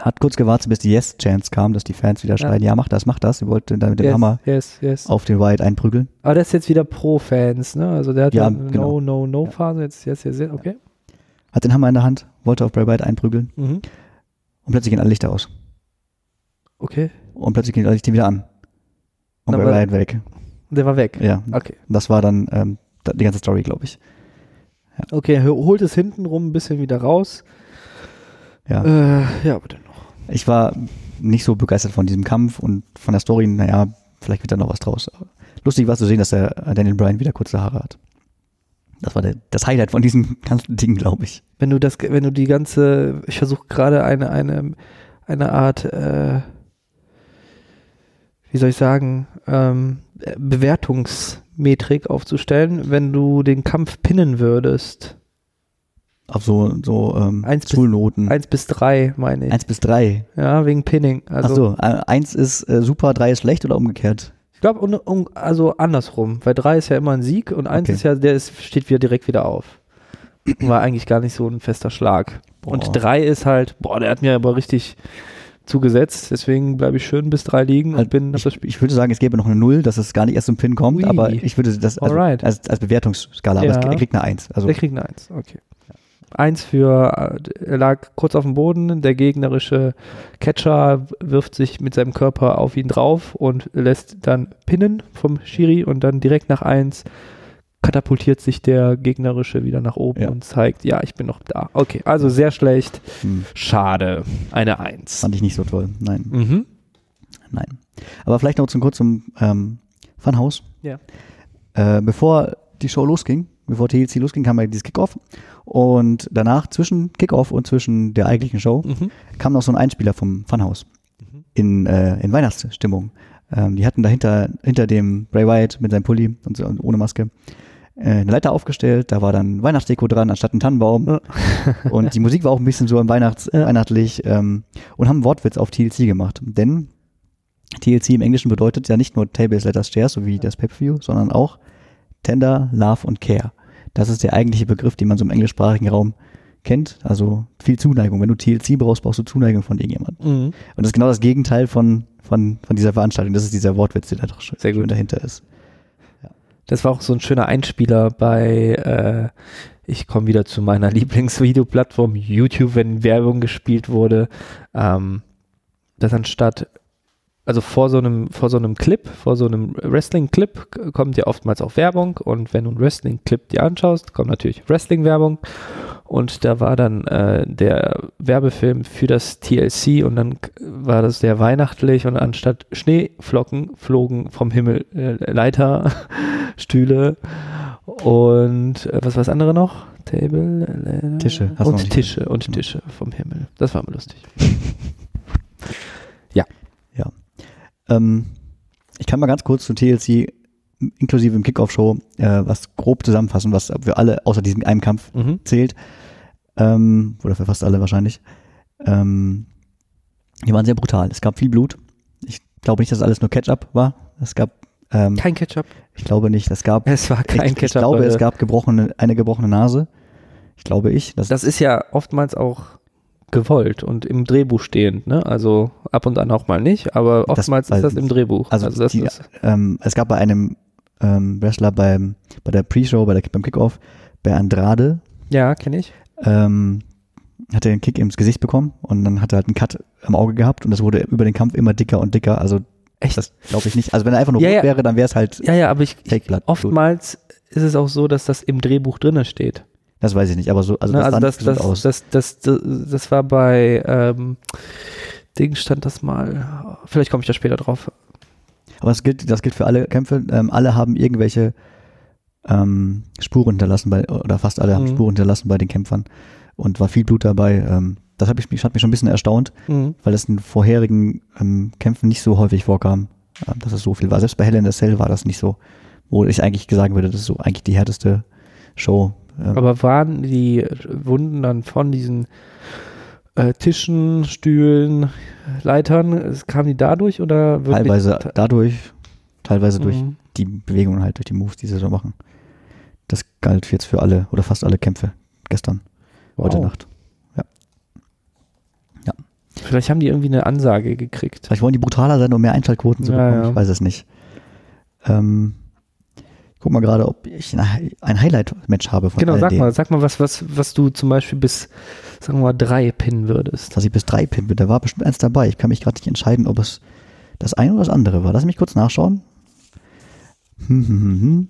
Hat kurz gewartet, bis die Yes-Chance kam, dass die Fans wieder Ja. schreien, ja, mach das, mach das. Sie wollten dann mit dem Yes, Hammer yes, yes. auf den Wyatt einprügeln. Aber der ist jetzt wieder Pro-Fans, ne? Also der hat Ja, ja, eine genau. No-No-No-Phase, jetzt, jetzt, jetzt, jetzt, okay. Hat den Hammer in der Hand, wollte auf Bray Wyatt einprügeln Mhm. und plötzlich gehen alle Lichter aus. Okay. Und plötzlich gehen alle Lichter wieder an. Und Na, Bray Wyatt weg. Der war weg. Ja, Okay. das war dann ähm, die ganze Story, glaube ich. Okay, er holt es hinten rum ein bisschen wieder raus. Ja. Äh, ja, aber dennoch. Ich war nicht so begeistert von diesem Kampf und von der Story, naja, vielleicht wird da noch was draus. Lustig war zu sehen, dass der äh, Daniel Bryan wieder kurze Haare hat. Das war der, das Highlight von diesem [laughs] ganzen Ding, glaube ich. Wenn du das, wenn du die ganze, ich versuche gerade eine, eine, eine Art, äh, wie soll ich sagen, ähm, äh, Bewertungsmetrik aufzustellen, wenn du den Kampf pinnen würdest. Auf so, so ähm, Eins bis- Schulnoten. Eins bis drei, meine ich. Eins bis drei. Ja, wegen Pinning. Also, Ach so, äh, eins ist äh, super, drei ist schlecht oder umgekehrt? Ich glaube, un, un, also andersrum, weil drei ist ja immer ein Sieg und eins Okay. ist ja, der ist, steht wieder direkt wieder auf. [clears throat] War eigentlich gar nicht so ein fester Schlag. Boah. Und drei ist halt, boah, der hat mir aber richtig zugesetzt, deswegen bleibe ich schön bis drei liegen und Halt, bin ich, das Spiel. ich würde sagen, es gäbe noch eine Null, dass es gar nicht erst zum Pin kommt, Ui. aber ich würde das also, als, als Bewertungsskala, aber Ja. es, er kriegt eine Eins. Also Der kriegt eine Eins, okay. Eins für, äh, er lag kurz auf dem Boden, der gegnerische Catcher wirft sich mit seinem Körper auf ihn drauf und lässt dann pinnen vom Schiri und dann direkt nach eins katapultiert sich der gegnerische wieder nach oben Ja. und zeigt, ja, ich bin noch da. Okay, also sehr schlecht. hm, Schade. Eine Eins. fand ich nicht so toll. Nein. Mhm. Nein. Aber vielleicht noch zum kurz zum ähm, Funhouse. Ja. Äh, bevor die Show losging, bevor TLC losging, kam ja dieses Kickoff. Und danach, zwischen Kickoff und zwischen der eigentlichen Show, Mhm. kam noch so ein Einspieler vom Funhouse Mhm. in, äh, in Weihnachtsstimmung. Ähm, die hatten dahinter hinter dem Bray Wyatt mit seinem Pulli und, so, und ohne Maske äh, eine Leiter aufgestellt. Da war dann Weihnachtsdeko dran anstatt ein Tannenbaum. Ja. [laughs] und die Musik war auch ein bisschen so im Weihnachts Ja. weihnachtlich ähm, und haben Wortwitz auf TLC gemacht. Denn TLC im Englischen bedeutet ja nicht nur Tables, Letters, Chairs, so wie das Pay-Per-View, sondern auch Tender, Love und Care. Das ist der eigentliche Begriff, den man so im englischsprachigen Raum kennt. Also viel Zuneigung. Wenn du TLC brauchst, brauchst du Zuneigung von irgendjemandem. Mhm. Und das ist genau das Gegenteil von, von, von dieser Veranstaltung. Das ist dieser Wortwitz, der da doch schön, Sehr gut. schön dahinter ist. Das war auch so ein schöner Einspieler bei, äh, ich komme wieder zu meiner [laughs] Lieblingsvideoplattform YouTube, wenn Werbung gespielt wurde, ähm, dass anstatt, also vor so einem, vor so einem Clip, vor so einem Wrestling-Clip kommt ja oftmals auch Werbung und wenn du einen Wrestling-Clip dir anschaust, kommt natürlich Wrestling-Werbung und da war dann äh, der Werbefilm für das TLC und dann war das sehr weihnachtlich und anstatt Schneeflocken flogen vom Himmel äh, Leiter, Stühle und äh, was war das andere noch? Table, äh, Tische, und Tische und. Tische vom Himmel. Das war mal lustig. [laughs] Ähm, ich kann mal ganz kurz zu TLC inklusive im Kickoff-Show äh, was grob zusammenfassen, was für alle außer diesem einen Kampf Mhm. zählt. Ähm, oder für fast alle wahrscheinlich. Ähm, die waren sehr brutal. Es gab viel Blut. Ich glaube nicht, dass alles nur Ketchup war. Es gab, ähm, Kein Ketchup. ich glaube nicht, es gab, Es war kein ich, ich Ketchup. glaube, es Leute. gab gebrochene, eine gebrochene Nase. Ich glaube ich. Das, Das ist ja oftmals auch gewollt und im Drehbuch stehend, ne? Also ab und an auch mal nicht, aber Das oftmals weiß ist das im. Drehbuch. Also das die- ist, ähm, es gab bei einem ähm, Wrestler beim, bei der Pre-Show, bei der, beim Kickoff, bei Andrade, ja, kenne ich. ähm, hat er einen Kick ins Gesicht bekommen und dann hat er halt einen Cut am Auge gehabt und das wurde über den Kampf immer dicker und dicker. Also Echt? das glaube ich nicht. Also wenn er einfach nur Ja, rot ja. wäre, dann wäre es halt, Ja, ja, aber ich, ich oftmals ist es auch so, dass das im Drehbuch drinne steht. Das weiß ich nicht, aber so, also Ne, das also sah das, das, aus. das, das, das, das war bei ähm, Ding stand das mal. Vielleicht komme ich da später drauf. Aber das gilt, das gilt für alle Kämpfe. Ähm, alle haben irgendwelche ähm, Spuren hinterlassen bei, oder fast alle haben Mhm. Spuren hinterlassen bei den Kämpfern und war viel Blut dabei. Ähm, das hat mich, hat mich schon ein bisschen erstaunt, Mhm. weil das in vorherigen ähm, Kämpfen nicht so häufig vorkam, ähm, dass es so viel war. Selbst bei Hell in the Cell war das nicht so, wo ich eigentlich sagen würde, das ist so eigentlich die härteste Show. Ähm, Aber waren die Wunden dann von diesen äh, Tischen, Stühlen, Leitern, es- kamen die dadurch oder wirklich? teilweise dadurch, teilweise durch Mhm. die Bewegungen halt, durch die Moves, die sie so machen. Das galt jetzt für alle oder fast alle Kämpfe gestern, heute Wow. Nacht. Vielleicht haben die irgendwie eine Ansage gekriegt. Vielleicht wollen die brutaler sein, um mehr Einschaltquoten zu Ja, bekommen. ja. Ich weiß es nicht. Ähm, guck mal gerade, ob ich ein, Highlight-Match habe von Genau, sag mal, sag mal, was, was, was du zum Beispiel bis, sagen wir mal, drei pinnen würdest. Dass ich bis drei pinnen bin, da war bestimmt eins dabei. Ich kann mich gerade nicht entscheiden, ob es das eine oder das andere war. Lass mich kurz nachschauen. Hm, hm, hm, hm.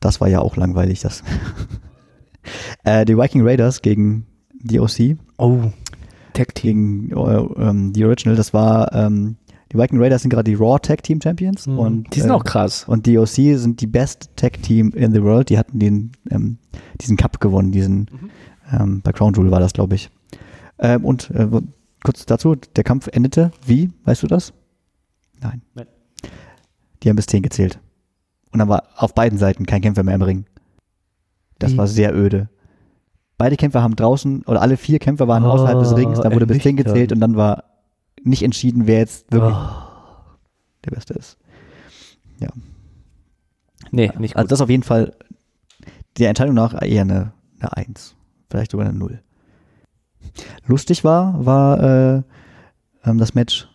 Das war ja auch langweilig, das. [laughs] äh, die Viking Raiders gegen die OC. Oh, Tag Team. gegen äh, ähm, die Original. Das war, ähm, die Viking Raiders sind gerade die Raw Tag Team Champions Mhm. und die sind äh, auch krass. und die OC sind die best Tag Team in the world. Die hatten den, ähm, diesen Cup gewonnen, diesen, Mhm. ähm, bei Crown Jewel war das, glaube ich. Ähm, und äh, kurz dazu, der Kampf endete wie, weißt du das? Nein. Nein. Die haben bis 10 gezählt. Und dann war auf beiden Seiten kein Kämpfer mehr im Ring. Das Wie? war sehr öde. Beide Kämpfer haben draußen, oder alle vier Kämpfer waren Oh, außerhalb des Rings, da wurde bis 10 ernüchternd. gezählt und dann war nicht entschieden, wer jetzt wirklich Oh. der Beste ist. Nee, nicht gut. Also das auf jeden Fall der Entscheidung nach eher eine, eine 1. Vielleicht sogar eine 0. Lustig war, war äh, ähm, das Match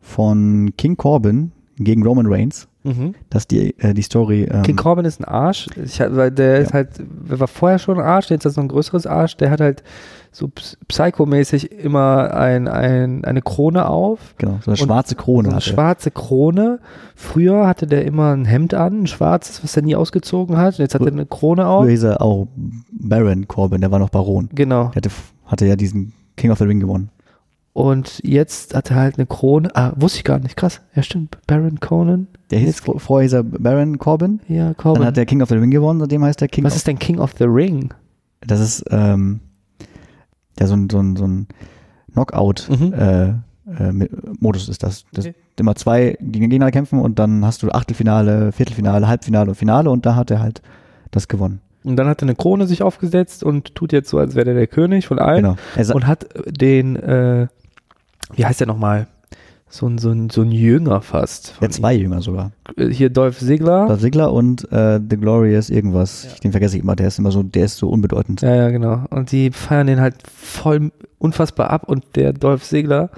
von King Corbin gegen Roman Reigns. Mhm. dass die, äh, die Story. Ähm, King Corbin ist ein Arsch. Ich, weil der ist Ja. halt, der war vorher schon ein Arsch, jetzt ist er noch ein größeres Arsch. Der hat halt so ps- psychomäßig immer ein, ein, eine Krone auf. genau, so eine schwarze Krone so eine schwarze Krone. Früher hatte der immer ein Hemd an, ein schwarzes, was er nie ausgezogen hat. Und jetzt hat er eine Krone auf. Früher hieß er auch Baron Corbin, der war noch Baron. Genau. Der hatte, hatte ja diesen King of the Ring gewonnen. Und jetzt hat er halt eine Krone. Ah, wusste ich gar nicht. Krass. Ja, stimmt. Baron Conan. Der hieß, vor- vorher hieß er Baron Corbin, Ja, Corbin. dann hat der King of the Ring gewonnen, seitdem heißt der King was ist denn King of the Ring? Das ist ähm, ja so ein, so ein, so ein Knockout Mhm. äh, äh, ist das. das Okay. Immer zwei gegen Gegner kämpfen und dann hast du Achtelfinale, Viertelfinale, Halbfinale und Finale und da hat er halt das gewonnen. Und dann hat er eine Krone sich aufgesetzt und tut jetzt so, als wäre er der König von allen. Genau. Und hat den, äh, wie heißt der nochmal? So ein, so, ein, so ein Jünger fast. der zwei Jünger sogar. Äh, Hier Dolph Ziggler. Dolph Ziggler und äh, The Glorious irgendwas. Ja. Den vergesse ich immer. Der ist immer so, der ist so unbedeutend. Ja, ja, genau. Und die feiern den halt voll unfassbar ab. Und der Dolph Ziggler,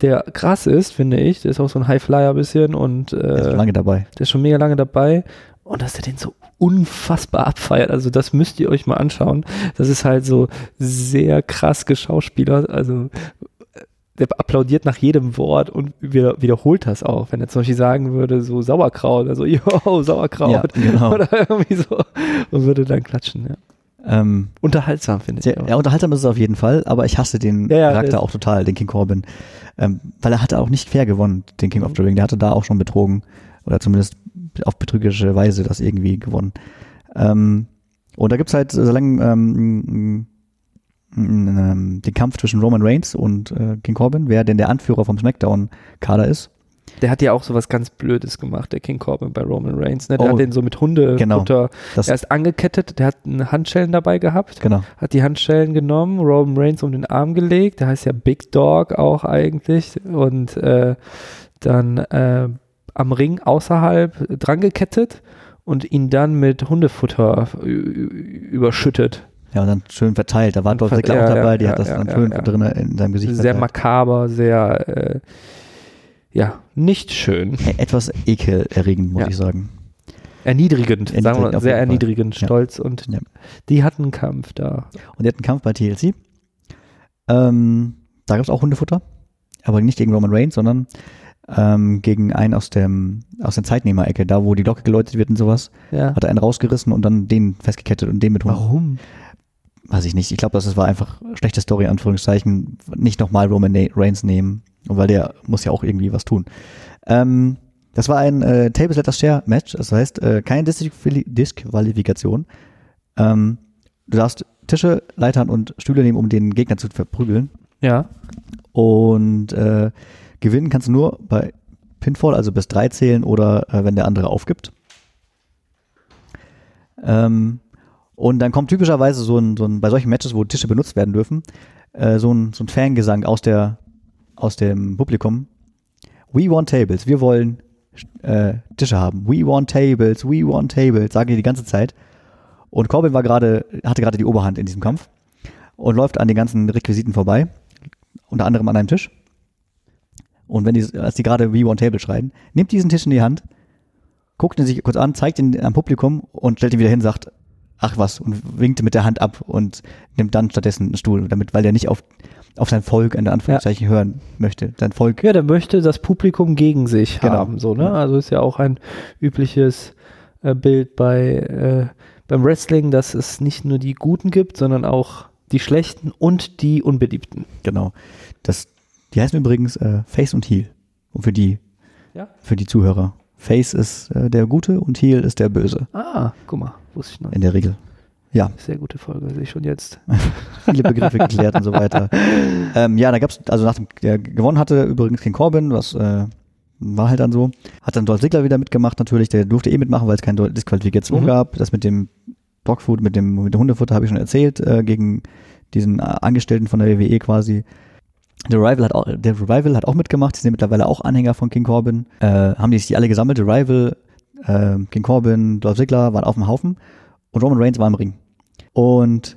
der krass ist, finde ich, der ist auch so ein Highflyer bisschen und Der ist äh, schon lange dabei. der ist schon mega lange dabei. Und dass er den so unfassbar abfeiert, also das müsst ihr euch mal anschauen. Das ist halt so sehr krass geschauspielert. Also äh, der applaudiert nach jedem Wort und wieder, wiederholt das auch. Wenn er zum Beispiel sagen würde, so Sauerkraut, also [laughs] yo, Sauerkraut. Ja, genau. Oder irgendwie so. Und würde dann klatschen, ja. Ähm, Unterhaltsam, finde ich. sehr, ja, unterhaltsam ist es auf jeden Fall, aber ich hasse den Ja, ja, Charakter auch total, den King Corbin. Ähm, weil er hatte auch nicht fair gewonnen, den King of the Ring. Der hatte da auch schon betrogen. Oder zumindest auf betrügerische Weise das irgendwie gewonnen. Ähm, und da gibt's halt, solange ähm, m- m- den Kampf zwischen Roman Reigns und äh, King Corbin, wer denn der Anführer vom SmackDown-Kader ist. Der hat ja auch so was ganz Blödes gemacht, der King Corbin bei Roman Reigns. Ne? Der Oh. hat den so mit Hundefutter Genau. Das, erst angekettet, der hat eine Handschellen dabei gehabt, genau. hat die Handschellen genommen, Roman Reigns um den Arm gelegt, der heißt ja Big Dog auch eigentlich und äh, dann äh, am Ring außerhalb dran gekettet und ihn dann mit Hundefutter überschüttet. Ja, und dann schön verteilt. Da war Dolph Ziggler ja, auch dabei, die ja, hat das ja, dann schön drin in seinem Gesicht Sehr verteilt. makaber, sehr äh, ja, nicht schön. [laughs] Etwas ekelerregend, muss ich sagen. Erniedrigend, sagen Erniedrigend wir auf sehr Fall. erniedrigend, Ja. stolz und die hatten einen Kampf da. Und die hatten einen Kampf bei TLC. Ähm, da gab es auch Hundefutter, aber nicht gegen Roman Reigns, sondern ähm, gegen einen aus dem aus der Zeitnehmerecke, da wo die Glocke geläutet wird und sowas, Ja. hat er einen rausgerissen und dann den festgekettet und den mit Hund. Warum? Weiß ich nicht. Ich glaube, das war einfach schlechte Story, Anführungszeichen. Nicht nochmal Roman Reigns nehmen, weil der muss ja auch irgendwie was tun. Ähm, das war ein äh, Tables Letters Share Match, das heißt äh, keine Disquali Disqualifikation. Ähm, du darfst Tische, Leitern und Stühle nehmen, um den Gegner zu verprügeln. Ja. Und äh, gewinnen kannst du nur bei Pinfall, also bis drei zählen oder äh, wenn der andere aufgibt. Ähm, und dann kommt typischerweise so ein, so ein, bei solchen Matches, wo Tische benutzt werden dürfen, äh, so, ein, so ein Fangesang aus, der, aus dem Publikum. We want tables, wir wollen äh, Tische haben. We want tables, we want tables, sagen die die ganze Zeit. Und Corbin war gerade, hatte gerade die Oberhand in diesem Kampf und läuft an den ganzen Requisiten vorbei, unter anderem an einem Tisch. Und wenn die, als die gerade We want Table schreien, nimmt diesen Tisch in die Hand, guckt ihn sich kurz an, zeigt ihn am Publikum und stellt ihn wieder hin, sagt, ach was, und winkt mit der Hand ab und nimmt dann stattdessen einen Stuhl, damit, weil er nicht auf, auf sein Volk in Anführungszeichen ja. hören möchte. Sein Volk. Ja, der möchte das Publikum gegen sich Genau. haben, so, ne? Also ist ja auch ein übliches äh, Bild bei, äh, beim Wrestling, dass es nicht nur die Guten gibt, sondern auch die Schlechten und die Unbeliebten. Genau. Das, die heißen übrigens äh, Face und Heel. Und für die, Ja. für die Zuhörer. Face ist äh, der Gute und Heel ist der Böse. Ah, guck mal, wusste ich noch. In der Regel. Ja, Sehr gute Folge, sehe ich schon jetzt. [laughs] viele Begriffe geklärt und so weiter. [laughs] Ähm, ja, da gab's, also nach dem, der gewonnen hatte übrigens King Corbin, was äh, war halt dann so. Hat dann Dolph Ziggler wieder mitgemacht natürlich, der durfte eh mitmachen, weil es keine Disqualifikation Mhm. gab. Das mit dem Dogfood, mit dem, mit dem Hundefutter habe ich schon erzählt, äh, gegen diesen äh, Angestellten von der WWE quasi. Der Rival hat auch, der Revival hat auch mitgemacht, die sind mittlerweile auch Anhänger von King Corbin. Äh, haben die sich die alle gesammelt, der Rival, äh, King Corbin, Dolph Ziggler waren auf dem Haufen und Roman Reigns war im Ring. Und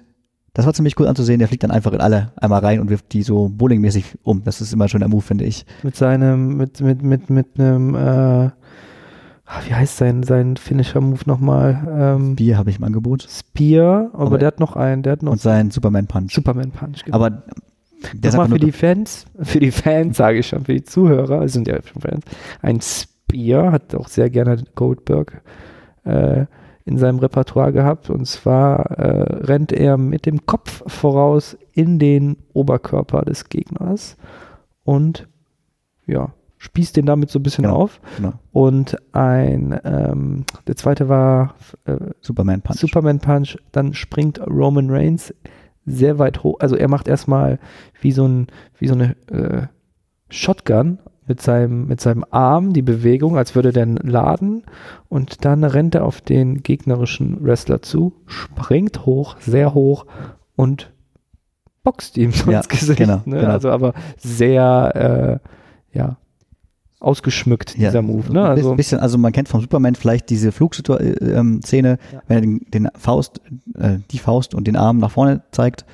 das war ziemlich cool anzusehen, der fliegt dann einfach in alle einmal rein und wirft die so bowlingmäßig um. Das ist immer schon der Move, finde ich. Mit seinem, mit, mit, mit, mit einem, äh, ah, wie heißt sein, sein Finisher-Move nochmal? Ähm, Bier habe ich im Angebot. Spear, aber, Aber- der hat noch einen, der hat noch Und sein Superman Punch. Superman Punch. Genau. Aber der Nochmal für die Fans, für die Fans sage ich schon, für die Zuhörer, sind ja schon Fans, ein Spear hat auch sehr gerne Goldberg äh, in seinem Repertoire gehabt und zwar äh, rennt er mit dem Kopf voraus in den Oberkörper des Gegners und ja, spießt den damit so ein bisschen Genau. auf genau, und ein, ähm, der zweite war äh, Superman Punch. Superman Punch, dann springt Roman Reigns sehr weit hoch. Also er macht erstmal wie so ein, wie so eine äh, Shotgun mit seinem, mit seinem Arm die Bewegung, als würde der laden und dann rennt er auf den gegnerischen Wrestler zu, springt hoch, sehr hoch und boxt ihm Ja, ins Gesicht. genau, ne? genau. Also aber sehr, äh, ja, ausgeschmückt, Ja, dieser Move. so Ne? ein Also, bisschen, also man kennt vom Superman vielleicht diese Flugszene, Ja. wenn er den, den Faust, äh, die Faust und den Arm nach vorne zeigt.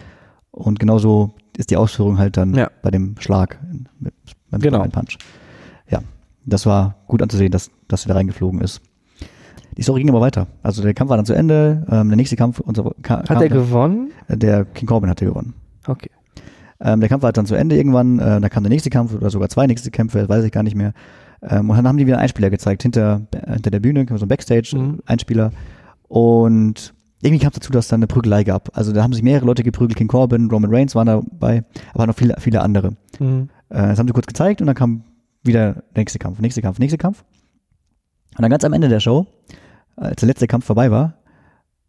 Und genauso ist die Ausführung halt dann Ja. bei dem Schlag beim Genau. Superman Punch. Ja, das war gut anzusehen, dass, dass er da reingeflogen ist. Die Story ging aber weiter. Also der Kampf war dann zu Ende. Ähm, der nächste Kampf, unser, ka, hat er gewonnen? der King Corbin hatte gewonnen. Okay. Ähm, der Kampf war dann zu Ende irgendwann, äh, da kam der nächste Kampf oder sogar zwei nächste Kämpfe, weiß ich gar nicht mehr. Ähm, und dann haben die wieder einen Einspieler gezeigt, hinter, äh, hinter der Bühne, so ein Backstage-Einspieler. Und irgendwie kam es dazu, dass es dann eine Prügelei gab. Also da haben sich mehrere Leute geprügelt, King Corbin, Roman Reigns waren dabei, aber noch viele, viele andere. Mhm. Äh, das haben sie kurz gezeigt und dann kam wieder der nächste Kampf, nächste Kampf, nächste Kampf. Und dann ganz am Ende der Show, als der letzte Kampf vorbei war,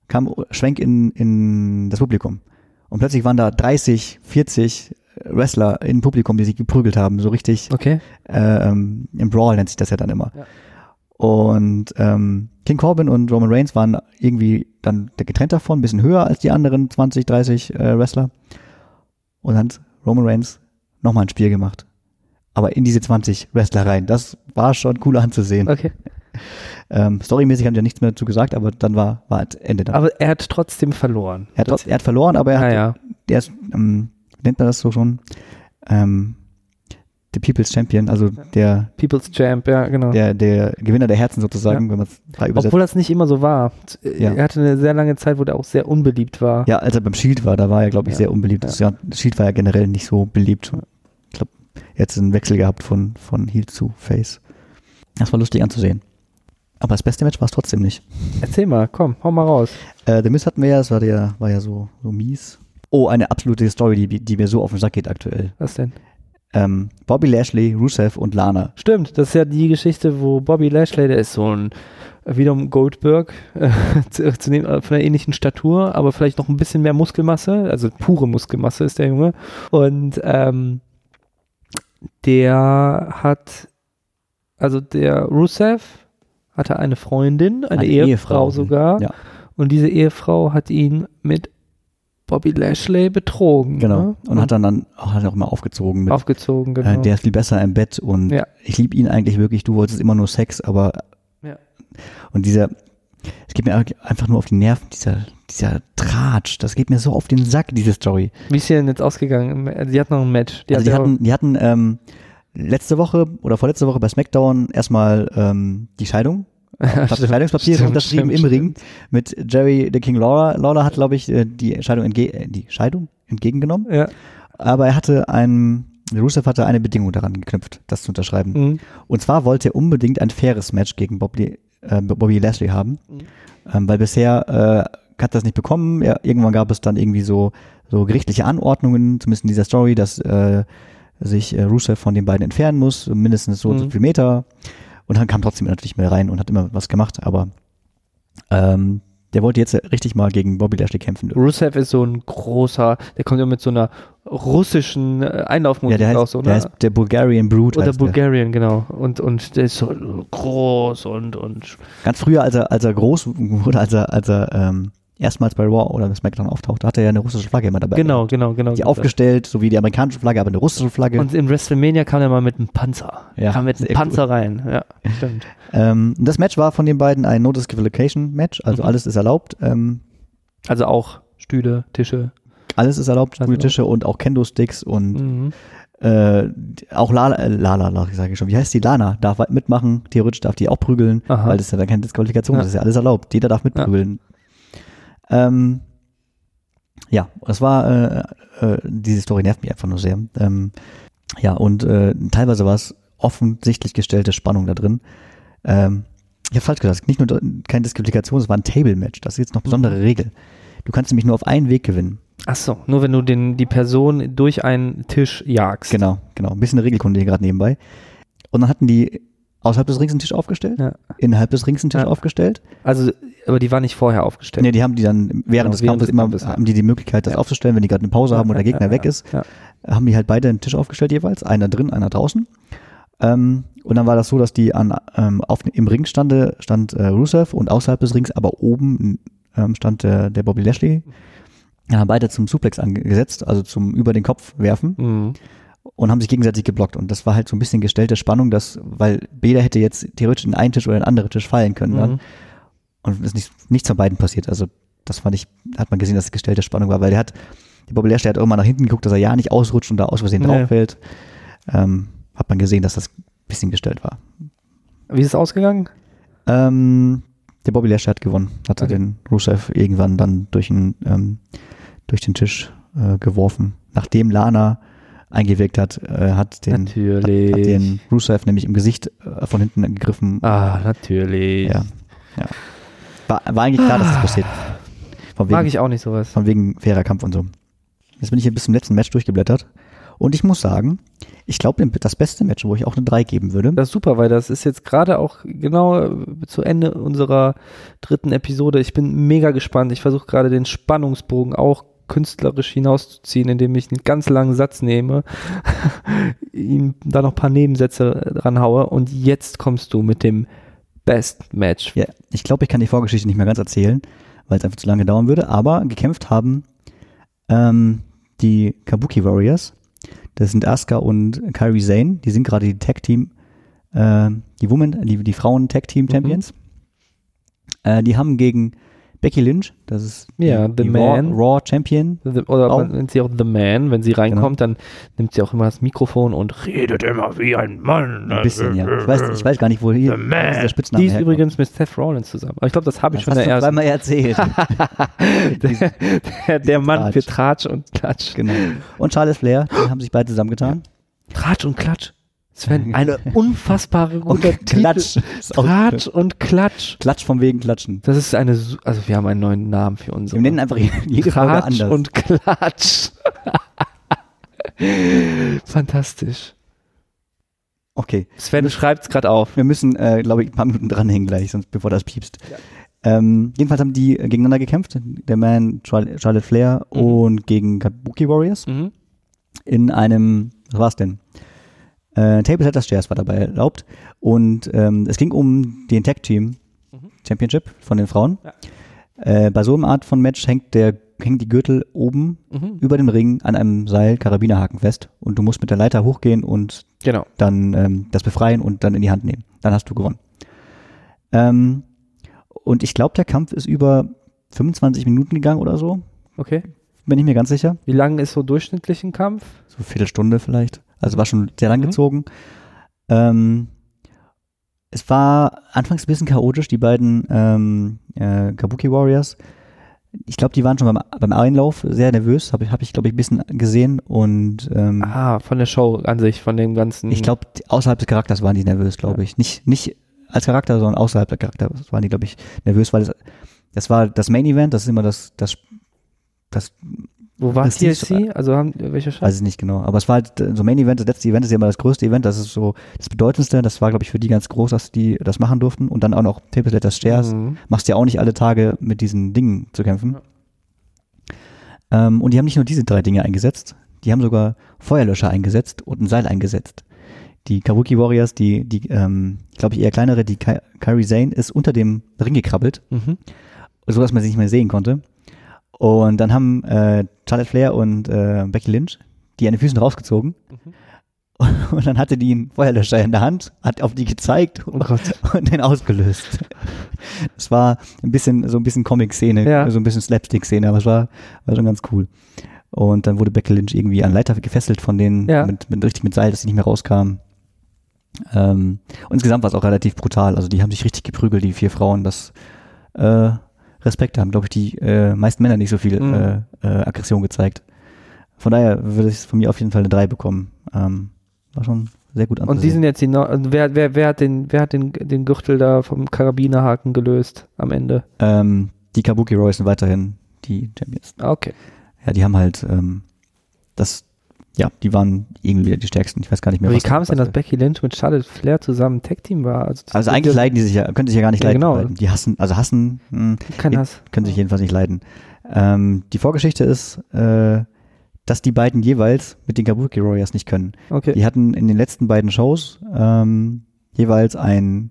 kam Schwenk in, in das Publikum. Und plötzlich waren da 30, 40 Wrestler im Publikum, die sich geprügelt haben, so richtig Okay. äh, ähm, im Brawl nennt sich das ja dann immer. Ja. Und ähm, King Corbin und Roman Reigns waren irgendwie dann getrennt davon, ein bisschen höher als die anderen 20, 30 äh, Wrestler. Und dann Roman Reigns nochmal ein Spiel gemacht. Aber in diese 20 Wrestler rein. Das war schon cool anzusehen. Okay. Ähm, storymäßig haben die ja nichts mehr dazu gesagt, aber dann war, war halt Ende dann. Aber er hat trotzdem verloren. er, hat, trotz- er hat verloren, aber er hat, naja. der ist, ähm, wie nennt man das so schon? Ähm, the People's Champion, also der People's Champ, ja, genau. der, der Gewinner der Herzen sozusagen, wenn man es frei übersetzt. Obwohl das nicht immer so war. Ja. Er hatte eine sehr lange Zeit, wo der auch sehr unbeliebt war. ja, als er beim Shield war, da war er, glaube ich, Ja. sehr unbeliebt. Das, ja, das Shield war ja generell nicht so beliebt. Hat einen Wechsel gehabt von, von Heel zu Face. Das war lustig anzusehen. Aber das beste Match war es trotzdem nicht. Erzähl mal, komm, hau mal raus. Äh, The Miz hatten wir ja, das war, der, war ja so, so mies. Oh, eine absolute Story, die, die mir so auf den Sack geht aktuell. Was denn? Ähm, Bobby Lashley, Rusev und Lana. Stimmt, das ist ja die Geschichte, wo Bobby Lashley, der ist so ein wiederum Goldberg, äh, zu, zu dem, äh, von einer ähnlichen Statur, aber vielleicht noch ein bisschen mehr Muskelmasse, also pure Muskelmasse ist der Junge. Und ähm, der hat, also der Rusev hatte eine Freundin, eine, Eine Ehefrau, Ehefrau, sogar. ja. Und diese Ehefrau hat ihn mit Bobby Lashley betrogen. Genau. Ne? Und hat dann, dann auch, hat auch immer aufgezogen mit, aufgezogen, genau. äh, der ist viel besser im Bett und Ja. ich liebe ihn eigentlich wirklich, du wolltest immer nur Sex, aber Ja. und dieser, es geht mir einfach nur auf die Nerven, dieser, dieser Tratsch, das geht mir so auf den Sack, diese Story. Wie ist sie denn jetzt ausgegangen? Die hat noch ein Match. Die also die hat ja- hatten, die hatten ähm, letzte Woche oder vorletzte Woche bei SmackDown erstmal ähm, die Scheidung. [laughs] Das Scheidungspapier unterschrieben im Ring mit Jerry the King Lawler. Lawler hat, glaube ich, äh, die Scheidung, entge äh, die Scheidung entgegengenommen. Ja. Aber er hatte ein, Rusev hatte eine Bedingung daran geknüpft, das zu unterschreiben. Mhm. Und zwar wollte er unbedingt ein faires Match gegen Bobby, äh, Bobby Lashley haben. Mhm. Ähm, weil bisher äh, hat er das nicht bekommen. Er, irgendwann gab es dann irgendwie so, so gerichtliche Anordnungen, zumindest in dieser Story, dass äh, sich äh, Rusev von den beiden entfernen muss, mindestens so und so Mhm. viel Meter. Und dann kam trotzdem natürlich mehr rein und hat immer was gemacht, aber ähm, der wollte jetzt richtig mal gegen Bobby Lashley kämpfen. Rusev ist so ein großer, der kommt ja mit so einer russischen äh, Ja, Einlaufmusik der heißt, so, der heißt der Bulgarian Brute. Oder heißt der. Bulgarian, genau. Und, und der ist so groß und, und Ganz früher, als er, als er groß wurde, als er, als er ähm, erstmals bei Raw oder SmackDown auftauchte, hatte er ja eine russische Flagge immer dabei. genau, genau, genau. Die genau. aufgestellt, so wie die amerikanische Flagge, aber eine russische Flagge. Und in WrestleMania kam er mal mit einem Panzer. Ja, kam mit einem Panzer rein. Ja, stimmt. ähm, das Match war von den beiden ein No Disqualification Match, also Mhm. alles ist erlaubt. Ähm, Also auch Stühle, Tische. alles ist erlaubt, Also- Stuhltische und auch Kendo-Sticks und Mhm. äh, auch Lala, äh, Lala, sage ich schon, wie heißt die? Lana darf mitmachen, theoretisch darf die auch prügeln, Aha. weil das ist ja dann keine Disqualifikation, Ja. das ist ja alles erlaubt, jeder darf mitprügeln. Ähm, ja, das war, äh, äh, diese Story nervt mich einfach nur sehr. Ähm, ja, und äh, teilweise war es offensichtlich gestellte Spannung da drin. Ähm, ich habe falsch gesagt, nicht nur keine Disqualifikation, es war ein Table-Match, das ist jetzt noch besondere Regel. Du kannst nämlich nur auf einen Weg gewinnen. Ach so, nur wenn du den, die Person durch einen Tisch jagst. Genau, genau. Ein bisschen eine Regelkunde hier gerade nebenbei. Und dann hatten die außerhalb des Rings einen Tisch aufgestellt, Ja. innerhalb des Rings einen Tisch Ja. aufgestellt. Also, aber die war nicht vorher aufgestellt. Nee, die haben die dann während Genau, des Kampfes immer, Kampfes, haben die die Möglichkeit, das Ja. aufzustellen, wenn die gerade eine Pause haben oder der Gegner weg ist, haben die halt beide einen Tisch aufgestellt jeweils, einer drin, einer draußen. Ähm, und dann war das so, dass die an, ähm, auf, im Ring stande, stand äh, Rusev und außerhalb des Rings, aber oben ähm, stand der, der Bobby Lashley. Dann haben beide zum Suplex angesetzt, also zum über den Kopf werfen Mhm. Und haben sich gegenseitig geblockt. Und das war halt so ein bisschen gestellte Spannung, dass, weil Beda hätte jetzt theoretisch in einen Tisch oder in einen anderen Tisch fallen können dann. Mhm. Und es ist nicht, nichts von beiden passiert. Also das fand ich, hat man gesehen, dass es gestellte Spannung war, weil der hat, der Bobby Lashley hat irgendwann nach hinten geguckt, dass er ja nicht ausrutscht und da aus Versehen Ja. drauf fällt. Ähm, hat man gesehen, dass das ein bisschen gestellt war. Wie ist es ausgegangen? Ähm, der Bobby Lashley hat gewonnen, hatte Okay. den Rusev irgendwann dann durch den, ähm, durch den Tisch äh, geworfen. Nachdem Lana eingewirkt hat, äh, hat den, hat, natürlich. hat den Rusev nämlich im Gesicht äh, von hinten gegriffen. ah, natürlich. Ja, ja. War, war eigentlich klar, dass das passiert. Wegen, Mag ich auch nicht sowas. von wegen fairer Kampf und so. Jetzt bin ich hier bis zum letzten Match durchgeblättert. Und ich muss sagen, ich glaube, das beste Match, wo ich auch eine 3 geben würde, Das ist super, weil das ist jetzt gerade auch genau äh, zu Ende unserer dritten Episode. Ich bin mega gespannt. Ich versuche gerade den Spannungsbogen auch künstlerisch hinauszuziehen, indem ich einen ganz langen Satz nehme, [laughs] ihm da noch ein paar Nebensätze dran haue und jetzt kommst du mit dem Best Match. Ja, ich glaube, ich kann die Vorgeschichte nicht mehr ganz erzählen, weil es einfach zu lange dauern würde. Aber gekämpft haben ähm, die Kabuki Warriors. Das sind Asuka und Kairi Sane. Die sind gerade die Tag Team, äh, die Women, die, die Frauen Tag Team Champions. Äh, die haben gegen Becky Lynch, das ist die, Ja, The die Man. Raw, Raw Champion. The, oder man nennt sie auch The Man. Wenn sie reinkommt, dann nimmt sie auch immer das Mikrofon und redet immer wie ein Mann. Ein bisschen, ja. Ich weiß, ich weiß gar nicht, wo hier The Man. dieser Spitzname Die ist herkommt. übrigens mit Seth Rollins zusammen. Aber ich glaube, das habe ich Das schon hast der zweimal erzählt. [laughs] der, der, der Mann Tratsch. für Tratsch und Klatsch. genau. Und Charles Flair, die haben sich beide zusammengetan. Tratsch und Klatsch. Sven, [laughs] eine unfassbare gute Und Klatsch. Klatsch und Klatsch. Klatsch vom wegen Klatschen. Das ist eine, also wir haben einen neuen Namen für uns. Wir nennen einfach jede Klatsch anders. und Klatsch. [laughs] Fantastisch. okay. Sven schreibt es gerade auf. Wir müssen, äh, glaube ich, ein paar Minuten dranhängen gleich, sonst bevor das piepst. Ähm, jedenfalls haben die äh, gegeneinander gekämpft. Der Man, Char- Charlotte Flair Mhm. und gegen Kabuki Warriors Mhm. in einem, was war's denn? Äh, Table Setters Chairs war dabei erlaubt. Und ähm, es ging um den Tag Team Mhm. Championship von den Frauen. Ja. Äh, bei so einem Art von Match hängt der hängt die Gürtel oben Mhm. über dem Ring an einem Seil Karabinerhaken fest und du musst mit der Leiter hochgehen und Genau. dann ähm, das befreien und dann in die Hand nehmen. Dann hast du gewonnen. Ähm, und ich glaube, der Kampf ist über 25 Minuten gegangen oder so. Okay. Bin ich mir ganz sicher. Wie lang ist so durchschnittlich ein Kampf? So eine Viertelstunde vielleicht. Also war schon sehr lang Mhm. gezogen. Ähm, es war anfangs ein bisschen chaotisch, die beiden ähm, äh, Kabuki Warriors. Ich glaube, die waren schon beim, beim Einlauf sehr nervös, habe ich, hab ich glaube ich, ein bisschen gesehen. Und ähm, Ah, von der Show an sich, von dem ganzen. Ich glaube, außerhalb des Charakters waren die nervös, glaube Ja. ich. Nicht, nicht als Charakter, sondern außerhalb der Charakter waren die, glaube ich, nervös, weil das, das war das Main Event, das ist immer das, das, das Wo war das ist- TLC? Also haben welche Stadt? weiß ich nicht genau. Aber es war halt äh, so Main Event, das letzte Event ist ja immer das größte Event, das ist so das bedeutendste, das war, glaube ich, für die ganz groß, dass die das machen durften. Und dann auch noch Table Letters Shares. Mhm. Machst ja auch nicht alle Tage mit diesen Dingen zu kämpfen. Ähm, und die haben nicht nur diese drei Dinge eingesetzt, die haben sogar Feuerlöscher eingesetzt und ein Seil eingesetzt. Die Kabuki Warriors, die, die ähm, glaube ich, eher kleinere, die Ka Kairi Zane ist unter dem Ring gekrabbelt, Mhm. so dass man sie nicht mehr sehen konnte. Und dann haben äh, Charlotte Flair und äh, Becky Lynch die an den Füßen rausgezogen. Mhm. [laughs] Und dann hatte die einen Feuerlöscher in der Hand, hat auf die gezeigt Oh [laughs] und den ausgelöst. [laughs] Es war ein bisschen, so ein bisschen Comic-Szene, Ja. so ein bisschen Slapstick-Szene, aber es war, war schon ganz cool. Und dann wurde Becky Lynch irgendwie an Leiter gefesselt von denen, Ja. mit, mit, richtig mit Seil, dass sie nicht mehr rauskamen. Ähm, und insgesamt war es auch relativ brutal. Also die haben sich richtig geprügelt, die vier Frauen. Das äh, Respekt haben, glaube ich, die äh, meisten Männer nicht so viel Mhm. äh, äh, Aggression gezeigt. Von daher würde ich von mir auf jeden Fall eine 3 bekommen. Ähm, war schon sehr gut Und die sind jetzt die Neu also wer, wer, wer hat den, wer hat den, den Gürtel da vom Karabinerhaken gelöst am Ende? ähm, die Kabuki Royals sind weiterhin die Champions. Ah, Okay. Ja, die haben halt ähm, das, ja, die waren irgendwie wieder die stärksten. Ich weiß gar nicht mehr. Aber wie kam es denn, dass Becky Lynch mit Charlotte Flair zusammen ein Tag-Team war? Also, Also eigentlich leiden die sich ja, können sich ja gar nicht Ja, leiden. genau. Die hassen, also hassen, mh, Kein Hass. können sich jedenfalls nicht leiden. Ähm, die Vorgeschichte ist, äh, dass die beiden jeweils mit den Kabuki Warriors nicht können. Okay. Die hatten in den letzten beiden Shows ähm, jeweils ein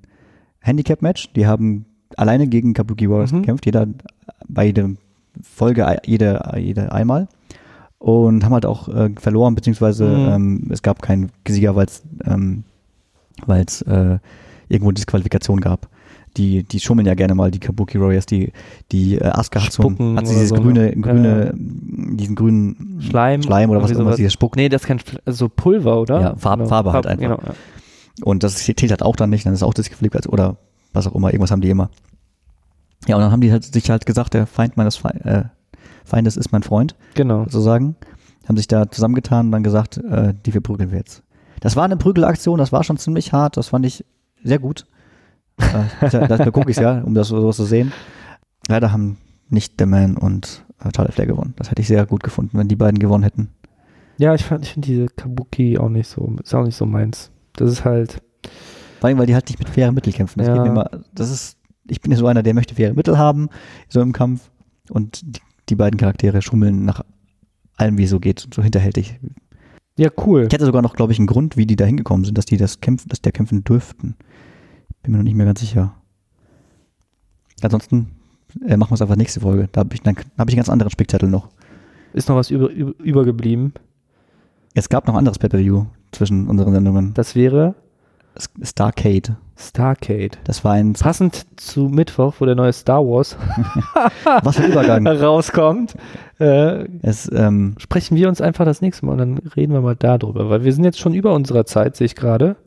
Handicap-Match. Die haben alleine gegen Kabuki Warriors Mhm. gekämpft, jeder bei jeder Folge, jede, jede einmal. Und haben halt auch äh, verloren, beziehungsweise Mhm. ähm, es gab keinen Sieger, weil es ähm, weil's, äh, irgendwo Disqualifikation gab. Die, die schummeln ja gerne mal, die Kabuki Warriors, die, die äh, Asuka hat so ein, hat sie dieses so, grüne, ne? grüne, diesen grünen Schleim. Schleim oder was auch immer, dieses Spuck. Nee, das ist kein also Pulver, oder? Ja, Farbe- Farbe halt einfach. Genau, ja. Und das zählt halt auch dann nicht, dann ist auch Disqualifikation oder was auch immer, irgendwas haben die immer. Ja, und dann haben die halt, sich halt gesagt, der Feind meines Fe äh, Feindes ist mein Freund, genau. sozusagen. Haben sich da zusammengetan und dann gesagt, äh, die verprügeln wir jetzt. Das war eine Prügelaktion, das war schon ziemlich hart, das fand ich sehr gut. äh, da gucke ich ja, um das so zu sehen. Leider haben nicht The Man und äh, Charlotte Flair gewonnen. Das hätte ich sehr gut gefunden, wenn die beiden gewonnen hätten. Ja, ich fand, ich finde diese Kabuki auch nicht so, ist auch nicht so meins. Das ist halt, Vor allem, weil die halt nicht mit fairen Mitteln kämpfen. Das Ja. immer, das ist, ich bin ja so einer, der möchte faire Mittel haben, so im Kampf. Und die, die beiden Charaktere schummeln nach allem, wie es so geht, so hinterhältig. ja, cool. Ich hatte sogar noch, glaube ich, einen Grund, wie die da hingekommen sind, dass die das kämpfen, dass der kämpfen dürften. Bin mir noch nicht mehr ganz sicher. Ansonsten äh, machen wir es einfach nächste Folge. Da habe ich, dann habe ich einen ganz anderen Spickzettel noch. Ist noch was über, über, übergeblieben. Es gab noch ein anderes Pay-Per-View zwischen unseren Sendungen. Das wäre Starcade. Starcade. Das war ein, Passend zu Mittwoch, wo der neue Star Wars [laughs] was für Übergang. [laughs] rauskommt, äh, Es, ähm, sprechen wir uns einfach das nächste Mal und dann reden wir mal darüber, weil wir sind jetzt schon über unserer Zeit, sehe ich gerade.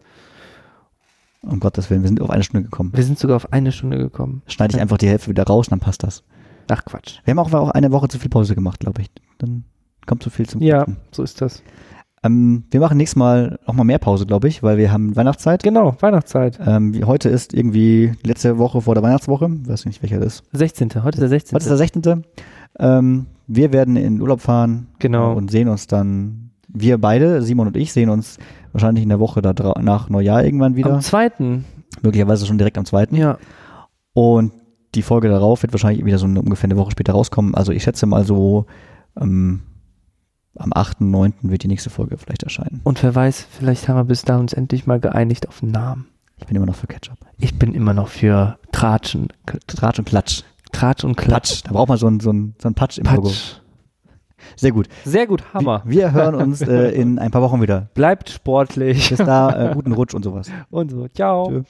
um Gottes Willen, wir sind auf eine Stunde gekommen. Wir sind sogar auf eine Stunde gekommen. Schneide ich einfach die Hälfte wieder raus und dann passt das. Ach Quatsch. Wir haben auch, auch eine Woche zu viel Pause gemacht, glaube ich. Dann kommt zu viel zum Ja, Quatschen. so ist das. Ähm, wir machen nächstes Mal auch mal mehr Pause, glaube ich, weil wir haben Weihnachtszeit. Genau, Weihnachtszeit. Ähm, heute ist irgendwie letzte Woche vor der Weihnachtswoche. Weiß nicht, welcher das ist. 16. Heute ist der 16. Heute ist der 16. Ähm, wir werden in Urlaub fahren Genau. äh, und sehen uns dann, wir beide, Simon und ich, sehen uns wahrscheinlich in der Woche da nach Neujahr irgendwann wieder. Am 2. Möglicherweise schon direkt am 2. Ja. Und die Folge darauf wird wahrscheinlich wieder so eine, ungefähr eine Woche später rauskommen. Also ich schätze mal so ähm, am 8., 9. wird die nächste Folge vielleicht erscheinen. Und wer weiß, vielleicht haben wir bis da uns endlich mal geeinigt auf einen Namen. Ich bin immer noch für Ketchup. Ich bin immer noch für Tratschen. Tratsch und Klatsch. Tratsch und Klatsch. Da braucht man so einen so einen- so einen Patsch im Logo. Patsch. Sehr gut. Sehr gut, Hammer. Wir, wir hören uns äh, in ein paar Wochen wieder. Bleibt sportlich Bis da, äh, [laughs] guten Rutsch und sowas. und so. Ciao. Tschö.